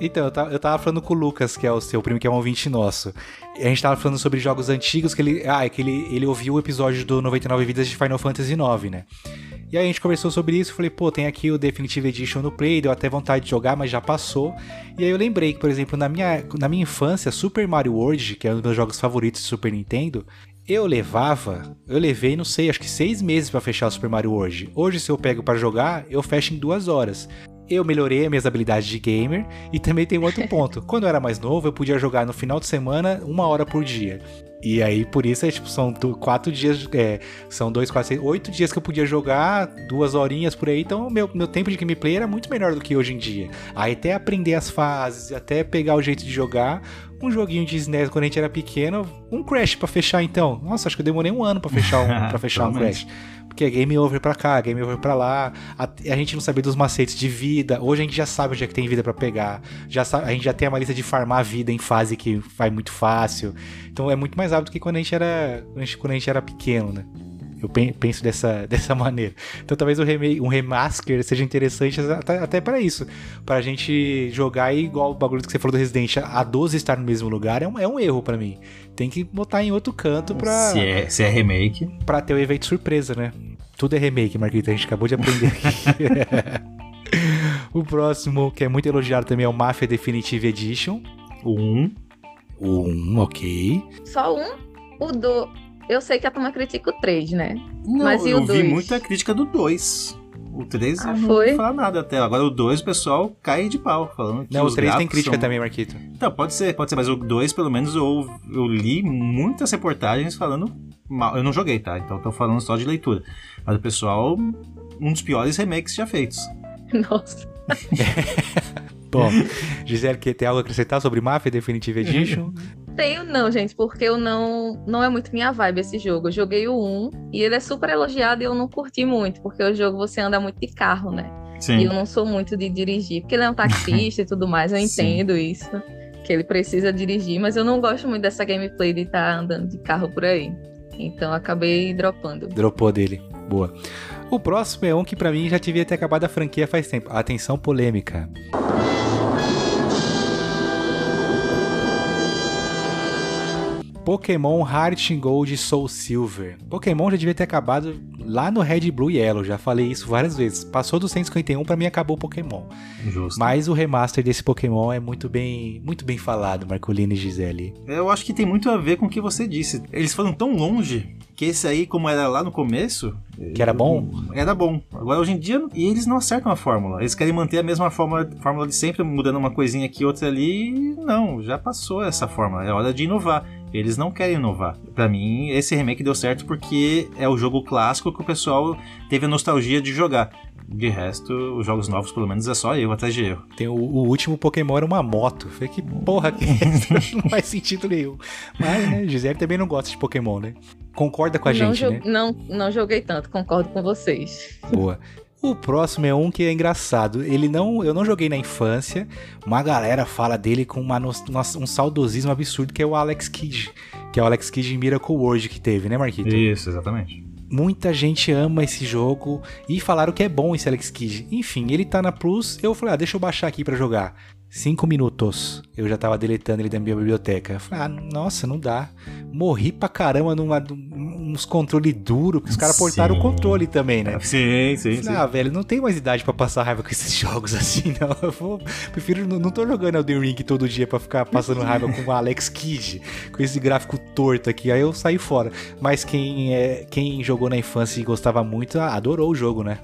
Então, eu tava, eu tava falando com o Lucas, que é o seu primo, que é um ouvinte nosso. E a gente tava falando sobre jogos antigos, que ele. Ah, é que ele, ele ouviu o episódio do 99 Vidas de Final Fantasy IX, né? E aí a gente conversou sobre isso, falei, pô, tem aqui o Definitive Edition no Play, deu até vontade de jogar, mas já passou. E aí eu lembrei que, por exemplo, na minha, na minha infância, Super Mario World, que é um dos meus jogos favoritos do Super Nintendo, eu levava, eu levei, não sei, acho que seis meses para fechar o Super Mario World. Hoje, se eu pego para jogar, eu fecho em duas horas. Eu melhorei as minhas habilidades de gamer e também tem um outro ponto. Quando eu era mais novo, eu podia jogar no final de semana uma hora por dia. E aí, por isso, é, tipo, são quatro dias, é, são dois, quatro, seis, oito dias que eu podia jogar, duas horinhas por aí, então meu, meu tempo de gameplay era muito melhor do que hoje em dia. Aí até aprender as fases, até pegar o jeito de jogar, um joguinho de SNES quando a gente era pequeno, um Crash para fechar então. Nossa, acho que eu demorei um ano para fechar um, pra fechar um Crash. Porque é game over pra cá, game over pra lá. A, a, gente não sabia dos macetes de vida. Hoje a gente já sabe onde é que tem vida para pegar. Já sabe, a gente já tem uma lista de farmar vida em fase que vai muito fácil. Então é muito mais rápido que quando a gente era, quando a gente, era pequeno, né? Eu penso dessa, dessa maneira. Então talvez um, remake, um remaster seja interessante até, até para isso. Pra gente jogar igual o bagulho que você falou do Resident, a 12 estar no mesmo lugar é um, é um erro para mim. Tem que botar em outro canto pra. Se é, se é remake. Pra ter o efeito surpresa, né? Tudo é remake, Marquita. A gente acabou de aprender aqui. o próximo, que é muito elogiado também, é o Mafia Definitive Edition. O 1. O 1, ok. Só um? O do. Eu sei que a turma critica o 3, né? Não, Mas e eu o vi dois? muita crítica do 2. O 3 Ah, não foi? vou falar nada até. Agora o 2 o pessoal cai de pau, falando que Não, o os 3 tem crítica são- também, Marquito. Então, pode ser, pode ser, mas o 2, pelo menos, eu, eu li muitas reportagens falando mal. Eu não joguei, tá? Então tô falando só de leitura. Mas o pessoal, um dos piores remakes já feitos. Nossa. Bom, Gisele, quer ter algo a acrescentar sobre Mafia Definitive Edition? Tenho não, gente, porque eu não não é muito minha vibe esse jogo. Eu joguei o 1 e ele é super elogiado e eu não curti muito, porque o jogo você anda muito de carro, né? E Sim. eu não sou muito de dirigir, porque ele é um taxista e tudo mais, eu Sim. entendo isso, que ele precisa dirigir, mas eu não gosto muito dessa gameplay de estar andando de carro por aí. Então acabei dropando. Dropou dele. Boa. O próximo é um que pra mim já devia ter acabado a franquia faz tempo. Atenção polêmica. Pokémon Heart and Gold Soul Silver. Pokémon já devia ter acabado lá no Red Blue e Yellow, já falei isso várias vezes. Passou do 151 pra mim acabou o Pokémon. Justo. Mas o remaster desse Pokémon é muito bem, muito bem falado, Marcolino e Gisele. Eu acho que tem muito a ver com o que você disse. Eles foram tão longe que esse aí, como era lá no começo. Que era bom? Era bom. Agora, hoje em dia, e eles não acertam a fórmula. Eles querem manter a mesma fórmula, fórmula de sempre, mudando uma coisinha aqui, outra ali. Não, já passou essa fórmula. É hora de inovar. Eles não querem inovar. Pra mim, esse remake deu certo porque é o jogo clássico que o pessoal teve a nostalgia de jogar. De resto, os jogos novos, pelo menos, é só erro atrás de erro. Tem o, o último Pokémon era uma moto. Falei, que porra que é essa? Não faz sentido nenhum. Mas, né, Gisele também não gosta de Pokémon, né? Concorda com a não, gente, né? não, não joguei tanto, concordo com vocês. Boa. O próximo é um que é engraçado. Ele não, eu não joguei na infância. Uma galera fala dele com uma um saudosismo absurdo que é o Alex Kidd, que é o Alex Kidd em Miracle World que teve, né, Marquito? Isso, exatamente. Muita gente ama esse jogo e falaram que é bom esse Alex Kidd. Enfim, ele tá na Plus. Eu falei, ah, deixa eu baixar aqui pra jogar. Cinco minutos. Eu já tava deletando ele da minha biblioteca. Eu falei, ah, nossa, não dá. Morri pra caramba numa, num- uns controle duro, porque os caras portaram o controle também, né? Sim, sim. Falei, ah, velho, não tenho mais idade pra passar raiva com esses jogos assim, não. Eu vou, prefiro, não, não tô jogando Elden Ring todo dia pra ficar passando raiva com o Alex Kidd, com esse gráfico torto aqui. Aí eu saí fora. Mas quem, é, quem jogou na infância e gostava muito, ah, adorou o jogo, né?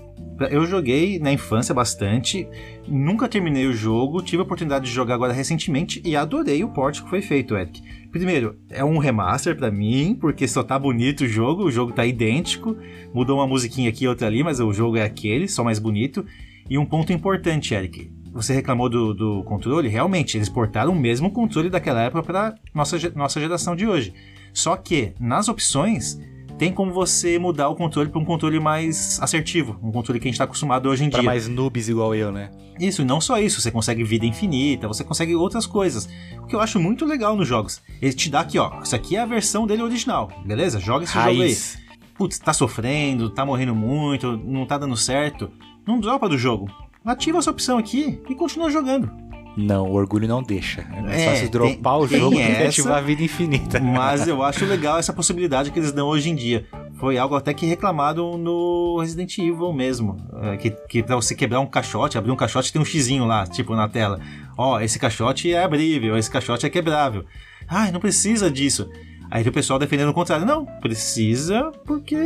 Eu joguei na infância bastante, nunca terminei o jogo, tive a oportunidade de jogar agora recentemente e adorei o port que foi feito, Eric. Primeiro, é um remaster pra mim, porque só tá bonito o jogo, o jogo tá idêntico, mudou uma musiquinha aqui e outra ali, mas o jogo é aquele, só mais bonito. E um ponto importante, Eric, você reclamou do, do controle, realmente, eles portaram o mesmo controle daquela época pra nossa, nossa geração de hoje. Só que, nas opções, tem como você mudar o controle para um controle mais assertivo, um controle que a gente está acostumado hoje em Pra dia. mais noobs igual eu, né? Isso, e não só isso, você consegue vida infinita, você consegue outras coisas. O que eu acho muito legal nos jogos. Ele te dá aqui, ó, isso aqui é a versão dele original, beleza? Joga esse jogo aí. Raiz. Putz, tá sofrendo, tá morrendo muito, não tá dando certo. Não dropa do jogo. Ativa essa opção aqui e continua jogando. Não, o orgulho não deixa. É mais É, fácil dropar tem- o jogo do que ativar a vida infinita. Mas eu acho legal essa possibilidade que eles dão hoje em dia. Foi algo até que reclamado no Resident Evil mesmo. é, Que, que pra você quebrar um caixote, abrir um caixote tem um xizinho lá, tipo, na tela. Ó, esse caixote é abrível, esse caixote é quebrável. Ai, não precisa disso. Aí o pessoal defendendo o contrário. Não, precisa porque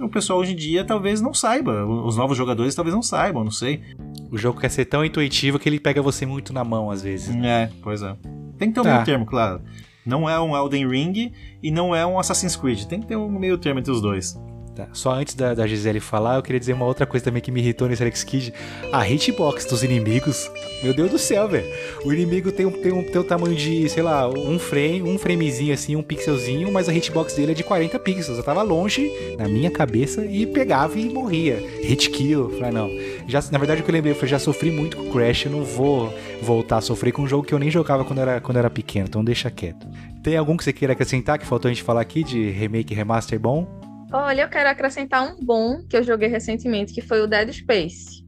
o pessoal hoje em dia talvez não saiba. Os novos jogadores talvez não saibam, não sei. O jogo quer ser tão intuitivo que ele pega você muito na mão às vezes. É, pois é. Tem que ter um Tá. meio termo, claro. Não é um Elden Ring e não é um Assassin's Creed. Tem que ter um meio termo entre os dois. Só antes da, da Gisele falar, eu queria dizer uma outra coisa também que me irritou nesse Alex Kidd. A hitbox dos inimigos. Meu Deus do céu, velho. O inimigo tem um, tem, um, tem um tamanho de, sei lá, um frame, um framezinho assim, um pixelzinho, mas a hitbox dele é de 40 pixels. Eu tava longe, na minha cabeça, e pegava e morria. Hit kill. Falei, não. Já, na verdade, o que eu lembrei foi já sofri muito com Crash, eu não vou voltar a sofrer com um jogo que eu nem jogava quando era, quando era pequeno, então deixa quieto. Tem algum que você queira acrescentar que faltou a gente falar aqui de remake remaster bom? Olha, eu quero acrescentar um bom que eu joguei recentemente, que foi o Dead Space,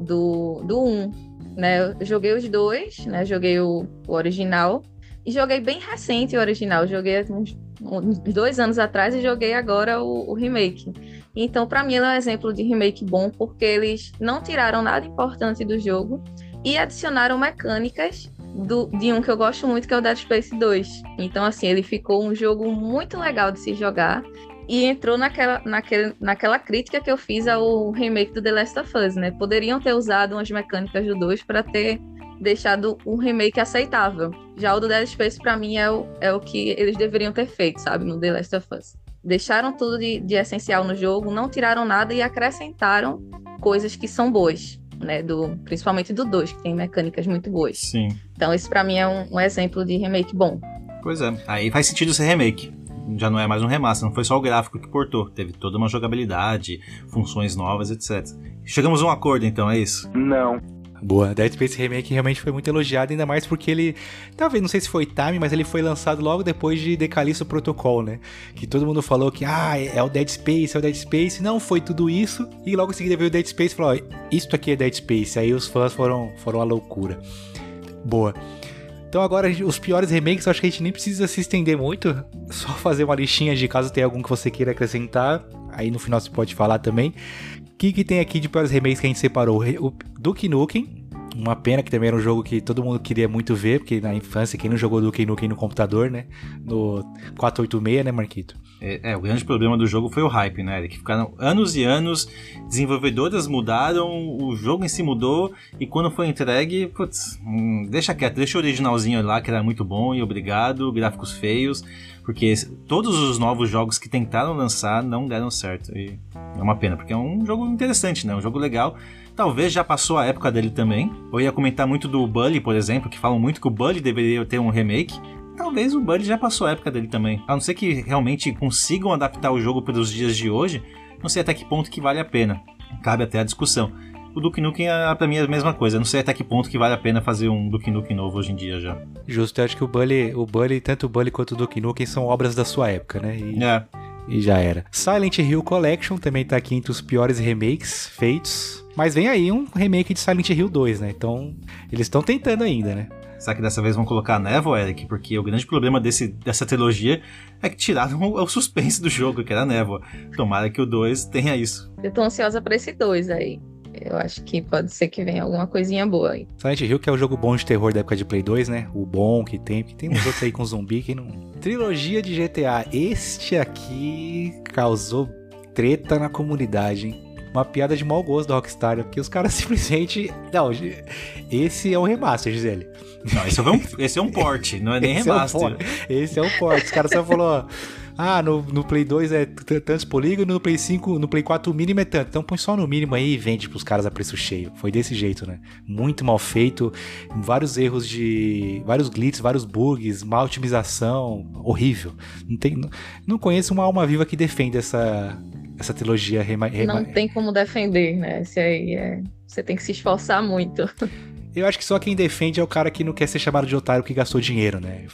do, do 1. Né? Eu joguei os dois, né? Joguei o, o original e joguei bem recente o original. Joguei uns, uns dois anos atrás e joguei agora o, o remake. Então, para mim, ele é um exemplo de remake bom, porque eles não tiraram nada importante do jogo e adicionaram mecânicas do, de um que eu gosto muito, que é o Dead Space 2. Então, assim, ele ficou um jogo muito legal de se jogar. E entrou naquela, naquele, naquela crítica que eu fiz ao remake do The Last of Us, né? Poderiam ter usado umas mecânicas do 2 para ter deixado um remake aceitável. Já o do Dead Space, para mim, é o, é o que eles deveriam ter feito, sabe? No The Last of Us. Deixaram tudo de, de essencial no jogo, não tiraram nada e acrescentaram coisas que são boas, né? Do, principalmente do 2, que tem mecânicas muito boas. Sim. Então, esse para mim é um, um exemplo de remake bom. Pois é. Aí faz sentido ser remake já não é mais um remaster, não foi só o gráfico que portou, teve toda uma jogabilidade, funções novas, etc. Chegamos a um acordo então, é isso? Não. Boa, Dead Space Remake realmente foi muito elogiado, ainda mais porque ele, talvez, não sei se foi time, mas ele foi lançado logo depois de Decalisto Protocol, né? Que todo mundo falou que, ah, é o Dead Space, é o Dead Space, não foi tudo isso, e logo em seguida veio o Dead Space e falou, ó, isto aqui é Dead Space, aí os fãs foram, foram à loucura. Boa. Então agora os piores remakes, eu acho que a gente nem precisa se estender muito, só fazer uma listinha de caso tenha algum que você queira acrescentar, aí no final você pode falar também. Que, que tem aqui de piores remakes que a gente separou? O Duke Nukem, uma pena que também era um jogo que todo mundo queria muito ver, porque na infância, quem não jogou Duke Nukem no computador, né? No 486, né, Marquito? É, é, o grande problema do jogo foi o hype, né? Que ficaram anos e anos, desenvolvedoras mudaram, o jogo em si mudou, e quando foi entregue, putz, hum, deixa quieto, deixa o originalzinho lá, que era muito bom, e obrigado, gráficos feios, porque todos os novos jogos que tentaram lançar não deram certo. E é uma pena, porque é um jogo interessante, né? Um jogo legal. Talvez já passou a época dele também. Eu ia comentar muito do Bully, por exemplo, que falam muito que o Bully deveria ter um remake. Talvez o Bully já passou a época dele também. A não ser que realmente consigam adaptar o jogo para os dias de hoje, não sei até que ponto que vale a pena. Cabe até a discussão. O Duke Nukem, é, pra mim, é a mesma coisa. Não sei até que ponto que vale a pena fazer um Duke Nukem novo hoje em dia já. Justo, eu acho que o Bully, o Bully tanto o Bully quanto o Duke Nukem são obras da sua época, né? E... É e já era. Silent Hill Collection também tá aqui entre os piores remakes feitos. Mas vem aí um remake de Silent Hill 2, né? Então, eles estão tentando ainda, né? Será que dessa vez vão colocar a névoa, Eric? Porque o grande problema desse, dessa trilogia é que tiraram o, o suspense do jogo, que era a névoa. Tomara que o 2 tenha isso. Eu tô ansiosa pra esse 2 aí. Eu acho que pode ser que venha alguma coisinha boa aí. Silent Hill, que é o jogo bom de terror da época de Play 2, né? O bom que tem, que tem uns outros aí com zumbi que não. Trilogia de GTA. Este aqui causou treta na comunidade, hein? Uma piada de mau gosto da Rockstar, porque os caras simplesmente. Não, esse é um remaster, Gisele. Não, esse é um, esse é um port, não é nem esse remaster. É um esse é um port. Os caras só falaram, ah, no, no Play 2 é tantos polígonos, no Play 5, no Play 4 o mínimo é tanto. Então põe só no mínimo aí e vende pros caras a preço cheio. Foi desse jeito, né? Muito mal feito, vários erros de. vários glitches, vários bugs, má otimização, horrível. Não, tem, não, conheço uma alma viva que defenda essa, essa trilogia rema, rema, Não tem como defender, né? Esse aí é. Você tem que se esforçar muito. Eu acho que só quem defende é o cara que não quer ser chamado de otário que gastou dinheiro, né?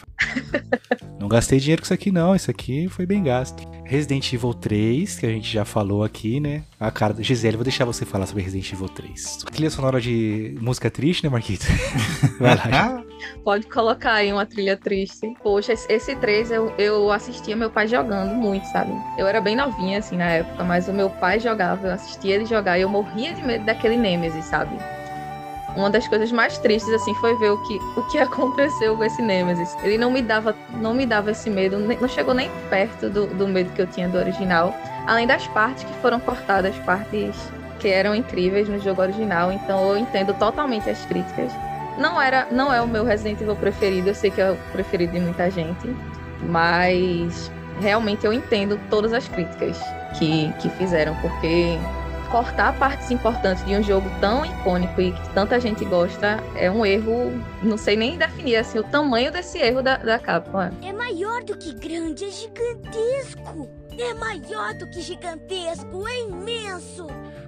não gastei dinheiro com isso aqui, não. Isso aqui foi bem gasto. Resident Evil 3, que a gente já falou aqui, né? A cara da Gisele, vou deixar você falar sobre Resident Evil 3. Trilha sonora de música triste, né, Marquito? Vai lá. Pode colocar aí uma trilha triste. Poxa, esse 3 eu, eu assistia meu pai jogando muito, sabe? Eu era bem novinha, assim, na época, mas o meu pai jogava, eu assistia ele jogar e eu morria de medo daquele Nemesis, sabe? Uma das coisas mais tristes assim foi ver o que, o que aconteceu com esse Nemesis. Ele não me dava, não me dava esse medo, não chegou nem perto do, do medo que eu tinha do original. Além das partes que foram cortadas, partes que eram incríveis no jogo original. Então eu entendo totalmente as críticas. Não era, não é o meu Resident Evil preferido, eu sei que é o preferido de muita gente, mas realmente eu entendo todas as críticas que, que fizeram, porque cortar partes importantes de um jogo tão icônico e que tanta gente gosta é um erro, não sei nem definir assim o tamanho desse erro da, da Capcom. É. é maior do que grande, é gigantesco. É maior do que gigantesco, é imenso.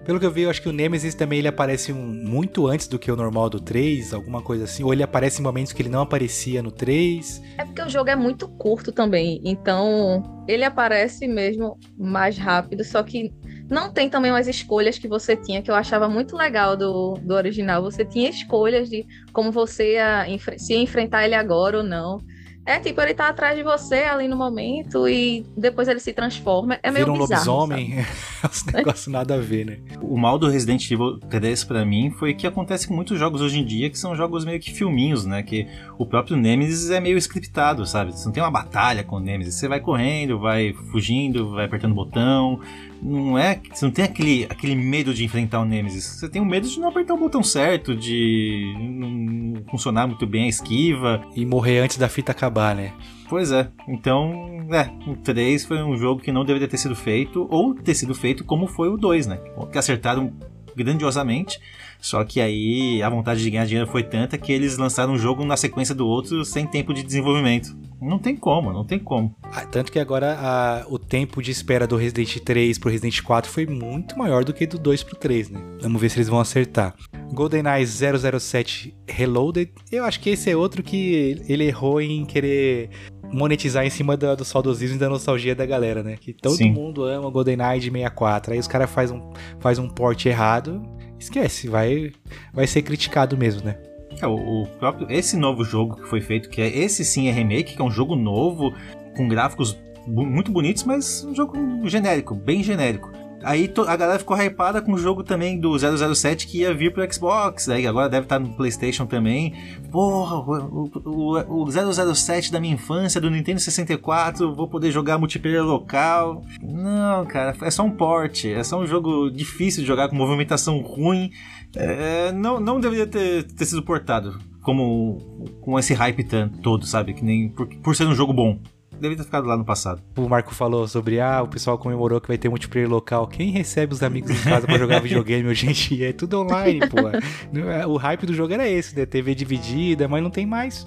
Pelo que eu vi, eu acho que o Nemesis também ele aparece um, muito antes do que o normal do 3, alguma coisa assim. Ou ele aparece em momentos que ele não aparecia no 3. É porque o jogo é muito curto também. Então, ele aparece mesmo mais rápido, só que não tem também umas escolhas que você tinha, que eu achava muito legal do, do original. Você tinha escolhas de como você ia, se ia enfrentar ele agora ou não. É tipo, ele tá atrás de você ali no momento e depois ele se transforma. É meio Vira um bizarro. lobisomem. Os negócios nada a ver, né? O mal do Resident Evil 3 pra mim foi que acontece com muitos jogos hoje em dia que são jogos meio que filminhos, né? Que o próprio Nemesis é meio scriptado, sabe? Você não tem uma batalha com o Nemesis. Você vai correndo, vai fugindo, vai apertando o botão. Não é. Você não tem aquele, aquele medo de enfrentar o Nemesis. Você tem o medo de não apertar o botão certo, de não funcionar muito bem a esquiva. E morrer antes da fita acabar, né? Pois é. Então, é, o 3 foi um jogo que não deveria ter sido feito, ou ter sido feito como foi o 2, né? Que acertaram grandiosamente. Só que aí a vontade de ganhar dinheiro foi tanta que eles lançaram um jogo na sequência do outro sem tempo de desenvolvimento. Não tem como, não tem como. Ah, tanto que agora a- o tempo de espera do Resident 3 pro Resident 4 foi muito maior do que do 2 pro 3, né? Vamos ver se eles vão acertar. GoldenEye 007 Reloaded, eu acho que esse é outro que ele errou em querer monetizar em cima da- do saudosismo e da nostalgia da galera, né? Que todo Sim. mundo ama GoldenEye de 64. Aí os caras fazem um, faz um port errado, esquece, vai, vai ser criticado mesmo, né? É, o, o próprio, esse novo jogo que foi feito, que é esse sim é remake, que é um jogo novo, com gráficos bu- muito bonitos, mas um jogo genérico, bem genérico. Aí a galera ficou hypada com o jogo também do 007 que ia vir pro Xbox, aí agora deve estar no PlayStation também. Porra, o, o, o 007 da minha infância, do Nintendo 64, vou poder jogar multiplayer local. Não, cara, é só um port, é só um jogo difícil de jogar, com movimentação ruim. É, não, não deveria ter, ter sido portado como com esse hype todo, sabe? Que nem por, por ser um jogo bom. Deveria ter ficado lá no passado. O Marco falou sobre, ah, o pessoal comemorou que vai ter multiplayer local. Quem recebe os amigos em casa pra jogar videogame hoje em dia? É tudo online, pô. É- O hype do jogo era esse, né? TV dividida, mas não tem mais.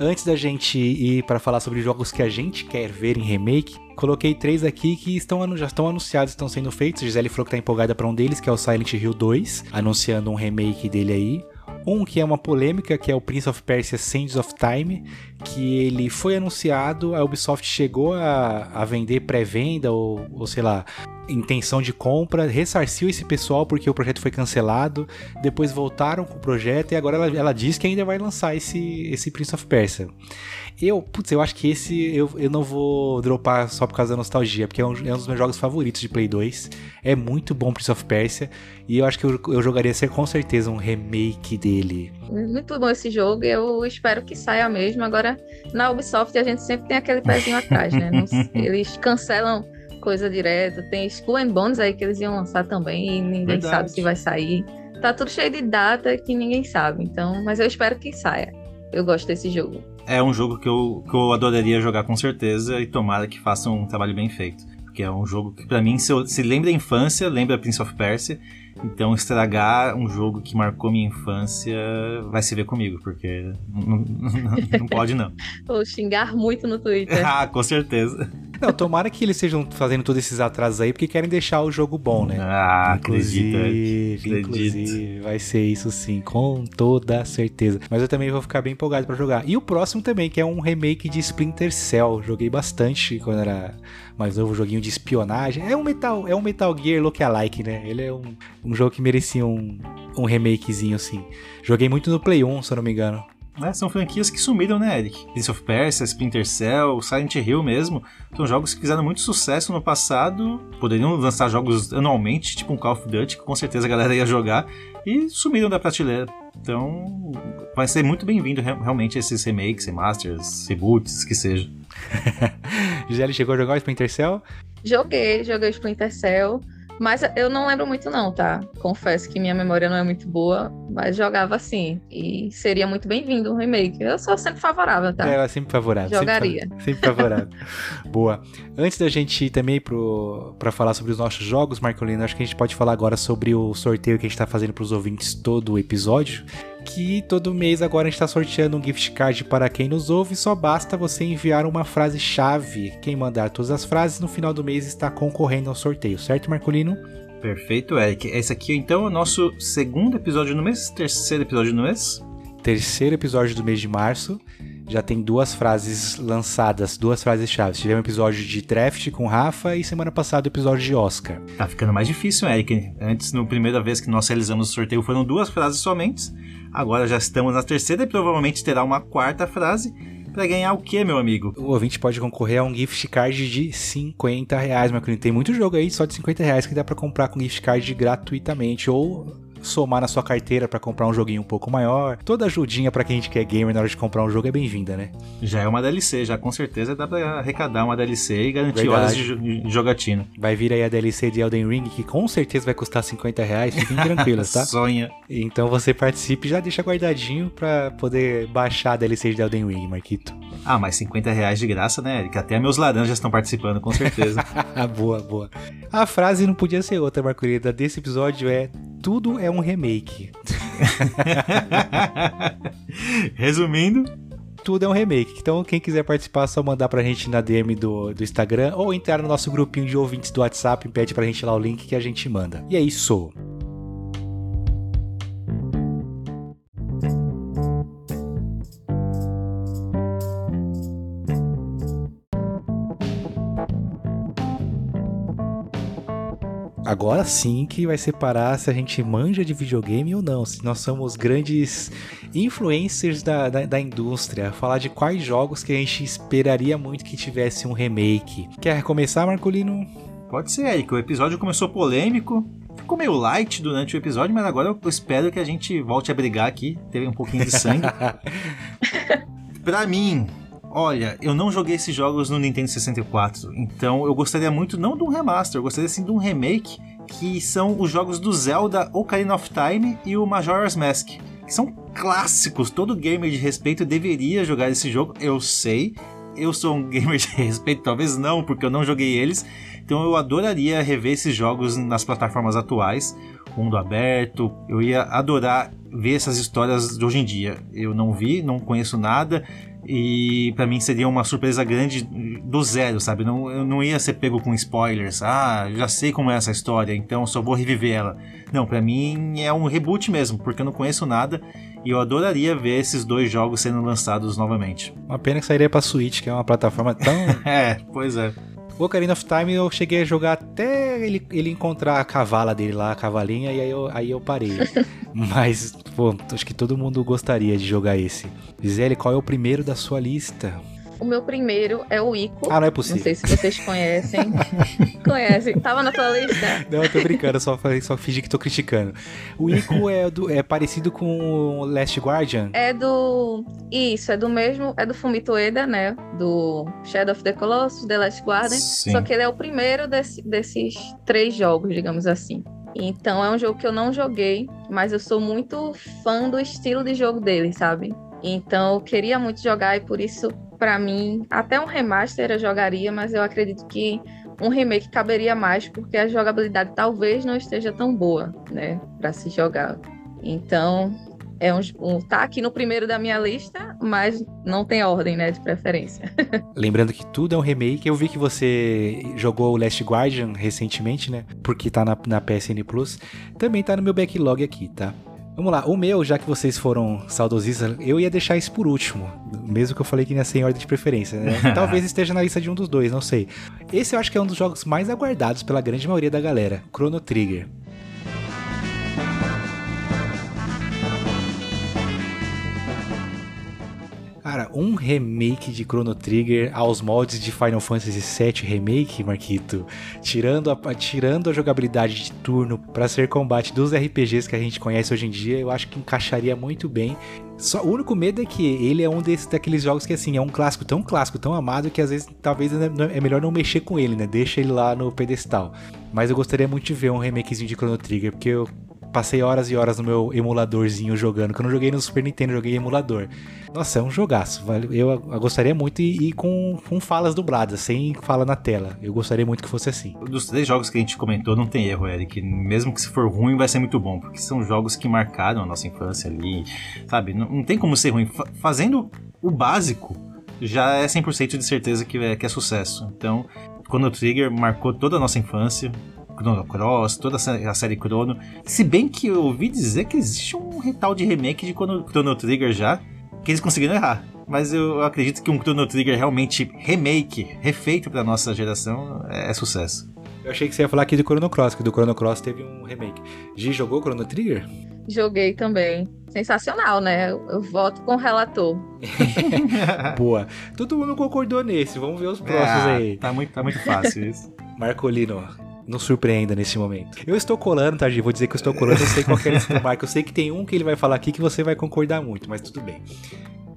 Antes da gente ir para falar sobre jogos que a gente quer ver em remake, coloquei três aqui que estão, já estão anunciados, estão sendo feitos. Gisele falou que tá empolgada para um deles, que é o Silent Hill 2, anunciando um remake dele aí. Um que é uma polêmica, que é o Prince of Persia Sands of Time, que ele foi anunciado, a Ubisoft chegou a, a vender pré-venda ou, ou sei lá, intenção de compra, ressarciu esse pessoal porque o projeto foi cancelado, depois voltaram com o projeto e agora ela, ela diz que ainda vai lançar esse, esse Prince of Persia. Eu, putz, eu acho que esse eu, eu não vou dropar só por causa da nostalgia, porque é um, é um dos meus jogos favoritos de Play 2. É muito bom Prince of Persia e eu acho que eu, eu jogaria ser com certeza um remake dele. Muito bom esse jogo, eu espero que saia mesmo. Agora, na Ubisoft a gente sempre tem aquele pezinho atrás, né? Não eles cancelam coisa direto. Tem Skull and Bones aí que eles iam lançar também e ninguém Verdade. sabe se vai sair. Tá tudo cheio de data que ninguém sabe. Então, mas eu espero que saia. Eu gosto desse jogo. É um jogo que eu, que eu adoraria jogar com certeza e tomara que façam um trabalho bem feito. Porque é um jogo que, pra mim, se, eu- se lembra a infância, lembra Prince of Persia. Então, estragar um jogo que marcou minha infância vai se ver comigo, porque não, não- não pode não. Vou xingar muito no Twitter. ah, com certeza. Não, tomara que eles estejam fazendo todos esses atrasos aí porque querem deixar o jogo bom, né? Ah. Inclusive, acredito. inclusive, vai ser isso sim, com toda certeza. Mas eu também vou ficar bem empolgado pra jogar. E o próximo também, que é um remake de Splinter Cell. Joguei bastante quando era mais novo, joguinho de espionagem. É um Metal, é um Metal Gear lookalike, né? Ele é um, um jogo que merecia um, um remakezinho assim. Joguei muito no Play 1, se eu não me engano. É, são franquias que sumiram, né, Eric? Prince of Persia, Splinter Cell, Silent Hill mesmo. São jogos que fizeram muito sucesso no passado. Poderiam lançar jogos anualmente, tipo um Call of Duty, que com certeza a galera ia jogar. E sumiram da prateleira. Então, vai ser muito bem-vindo re- realmente esses remakes, remasters, reboots, que seja. Gisele chegou a jogar o Splinter Cell? Joguei, joguei Splinter Cell. Mas eu não lembro muito, não, tá? Confesso que minha memória não é muito boa, mas jogava assim. E seria muito bem-vindo um remake. Eu sou sempre favorável, tá? Ela é sempre favorável. sempre Jogaria. fa- Sempre, favorável. Boa. Antes da gente ir também pro, pra falar sobre os nossos jogos, Marcolino, acho que a gente pode falar agora sobre o sorteio que a gente tá fazendo pros ouvintes todo o episódio. Que todo mês agora a gente tá sorteando um gift card para quem nos ouve. Só basta você enviar uma frase-chave. Quem mandar todas as frases no final do mês está concorrendo ao sorteio, certo, Marcolino? Perfeito, Eric. Esse aqui, então, é o nosso segundo episódio no mês, terceiro episódio no mês. terceiro episódio do mês de março. Já tem duas frases lançadas, duas frases chaves. Tivemos um episódio de draft com Rafa e semana passada o episódio de Oscar. Tá ficando mais difícil, Eric. Antes, na primeira vez que nós realizamos o sorteio, foram duas frases somente. Agora já estamos na terceira e provavelmente terá uma quarta frase. Pra ganhar o que, meu amigo? O ouvinte pode concorrer a um gift card de 50 reais, meu querido. Tem muito jogo aí só de 50 reais que dá pra comprar com gift card gratuitamente. Ou somar na sua carteira para comprar um joguinho um pouco maior. Toda ajudinha para quem a gente quer gamer na hora de comprar um jogo é bem-vinda, né? Já é uma DLC, já com certeza dá pra arrecadar uma DLC e garantir Verdade. horas de, jogatina. Vai vir aí a DLC de Elden Ring, que com certeza vai custar 50 reais, fiquem tranquilos, tá? Sonha. Então você participe e já deixa guardadinho para poder baixar a DLC de Elden Ring, Marquito. Ah, mas 50 reais de graça, né, Eric? Até meus laranjas estão participando, com certeza. boa, boa. A frase não podia ser outra, Marcolida, desse episódio é tudo é um remake. Resumindo, tudo é um remake. Então, quem quiser participar, é só mandar pra gente na DM do, do Instagram ou entrar no nosso grupinho de ouvintes do WhatsApp e pede pra gente lá o link que a gente manda. E é isso. Agora sim que vai separar se a gente manja de videogame ou não, se nós somos grandes influencers da, da, da, indústria, falar de quais jogos que a gente esperaria muito que tivesse um remake. Quer começar, Marcolino? Pode ser aí, que o episódio começou polêmico, ficou meio light durante o episódio, mas agora eu espero que a gente volte a brigar aqui, teve um pouquinho de sangue. pra mim, Olha, eu não joguei esses jogos no Nintendo 64, então eu gostaria muito não de um remaster, eu gostaria sim de um remake, que são os jogos do Zelda Ocarina of Time e o Majora's Mask, que são clássicos, todo gamer de respeito deveria jogar esse jogo, eu sei, eu sou um gamer de respeito, talvez não, porque eu não joguei eles, então eu adoraria rever esses jogos nas plataformas atuais, mundo aberto, eu ia adorar ver essas histórias de hoje em dia. Eu não vi, não conheço nada, e para mim seria uma surpresa grande do zero, sabe? Não, eu não ia ser pego com spoilers. Ah, já sei como é essa história, então só vou reviver ela. Não, para mim é um reboot mesmo, porque eu não conheço nada e eu adoraria ver esses dois jogos sendo lançados novamente. Uma pena que sairia pra Switch, que é uma plataforma tão. é, pois é. O Ocarina of Time eu cheguei a jogar até ele, ele encontrar a cavala dele lá, a cavalinha, e aí eu, aí eu parei. Mas, pô, acho que todo mundo gostaria de jogar esse. Gisele, qual é o primeiro da sua lista? O meu primeiro é o Ico. Ah, não é possível. Não sei se vocês conhecem. Conhecem. Tava na tua lista? Não, eu tô brincando, só, só fingi que tô criticando. O Ico é, do, é parecido com o Last Guardian? É do... Isso, é do mesmo... É do Fumito Ueda, né? Do Shadow of the Colossus, The Last Guardian. Sim. Só que ele é o primeiro desse, desses três jogos, digamos assim. Então é um jogo que eu não joguei, mas eu sou muito fã do estilo de jogo dele, sabe? Então eu queria muito jogar e por isso, para mim, até um remaster eu jogaria, mas eu acredito que um remake caberia mais porque a jogabilidade talvez não esteja tão boa, né, para se jogar. Então, é um, um, tá aqui no primeiro da minha lista, mas não tem ordem, né, de preferência. Lembrando que tudo é um remake. Eu vi que você jogou o Last Guardian recentemente, né? Porque tá na, na PSN Plus. Também tá no meu backlog aqui, tá? Vamos lá, o meu, já que vocês foram saudosistas, eu ia deixar isso por último. Mesmo que eu falei que ia ser em ordem de preferência, né? Talvez esteja na lista de um dos dois, não sei. Esse eu acho que é um dos jogos mais aguardados pela grande maioria da galera, Chrono Trigger. Cara, um remake de Chrono Trigger aos moldes de Final Fantasy VII Remake, Marquito, tirando a, tirando a jogabilidade de turno para ser combate dos RPGs que a gente conhece hoje em dia, eu acho que encaixaria muito bem. Só, o único medo é que ele é um desses daqueles jogos que assim é um clássico tão clássico, tão amado que às vezes talvez é melhor não mexer com ele, né? Deixa ele lá no pedestal. Mas eu gostaria muito de ver um remakezinho de Chrono Trigger, porque eu Passei horas e horas no meu emuladorzinho jogando, que eu não joguei no Super Nintendo, joguei emulador. Nossa, é um jogaço. Eu, gostaria muito e, e com, com, falas dubladas, sem fala na tela. Eu gostaria muito que fosse assim. Dos três jogos que a gente comentou, não tem erro, Eric. Mesmo que se for ruim, vai ser muito bom, porque são jogos que marcaram a nossa infância ali, sabe? Não, não tem como ser ruim. Fazendo o básico, já é 100% de certeza que é, que é sucesso. Então, quando o Trigger marcou toda a nossa infância, Chrono Cross, toda a série Chrono. Se bem que eu ouvi dizer que existe um tal de remake de Chrono, Trigger já, que eles conseguiram errar. mas eu acredito que um Chrono Trigger realmente remake, refeito pra nossa geração, é, é sucesso. Eu achei que você ia falar aqui do Chrono Cross, que do Chrono Cross teve um remake. Gi jogou Chrono Trigger? Joguei também. Sensacional, né? Eu, eu voto com o relator. Boa. Todo mundo concordou nesse. Vamos ver os próximos Ah, aí. Tá muito, tá muito fácil isso. Marcolino, não surpreenda nesse momento. Eu estou colando, tá, Gi? Vou dizer que eu estou colando, eu sei qual é esse do Marco. Eu sei que tem um que ele vai falar aqui que você vai concordar muito, mas tudo bem.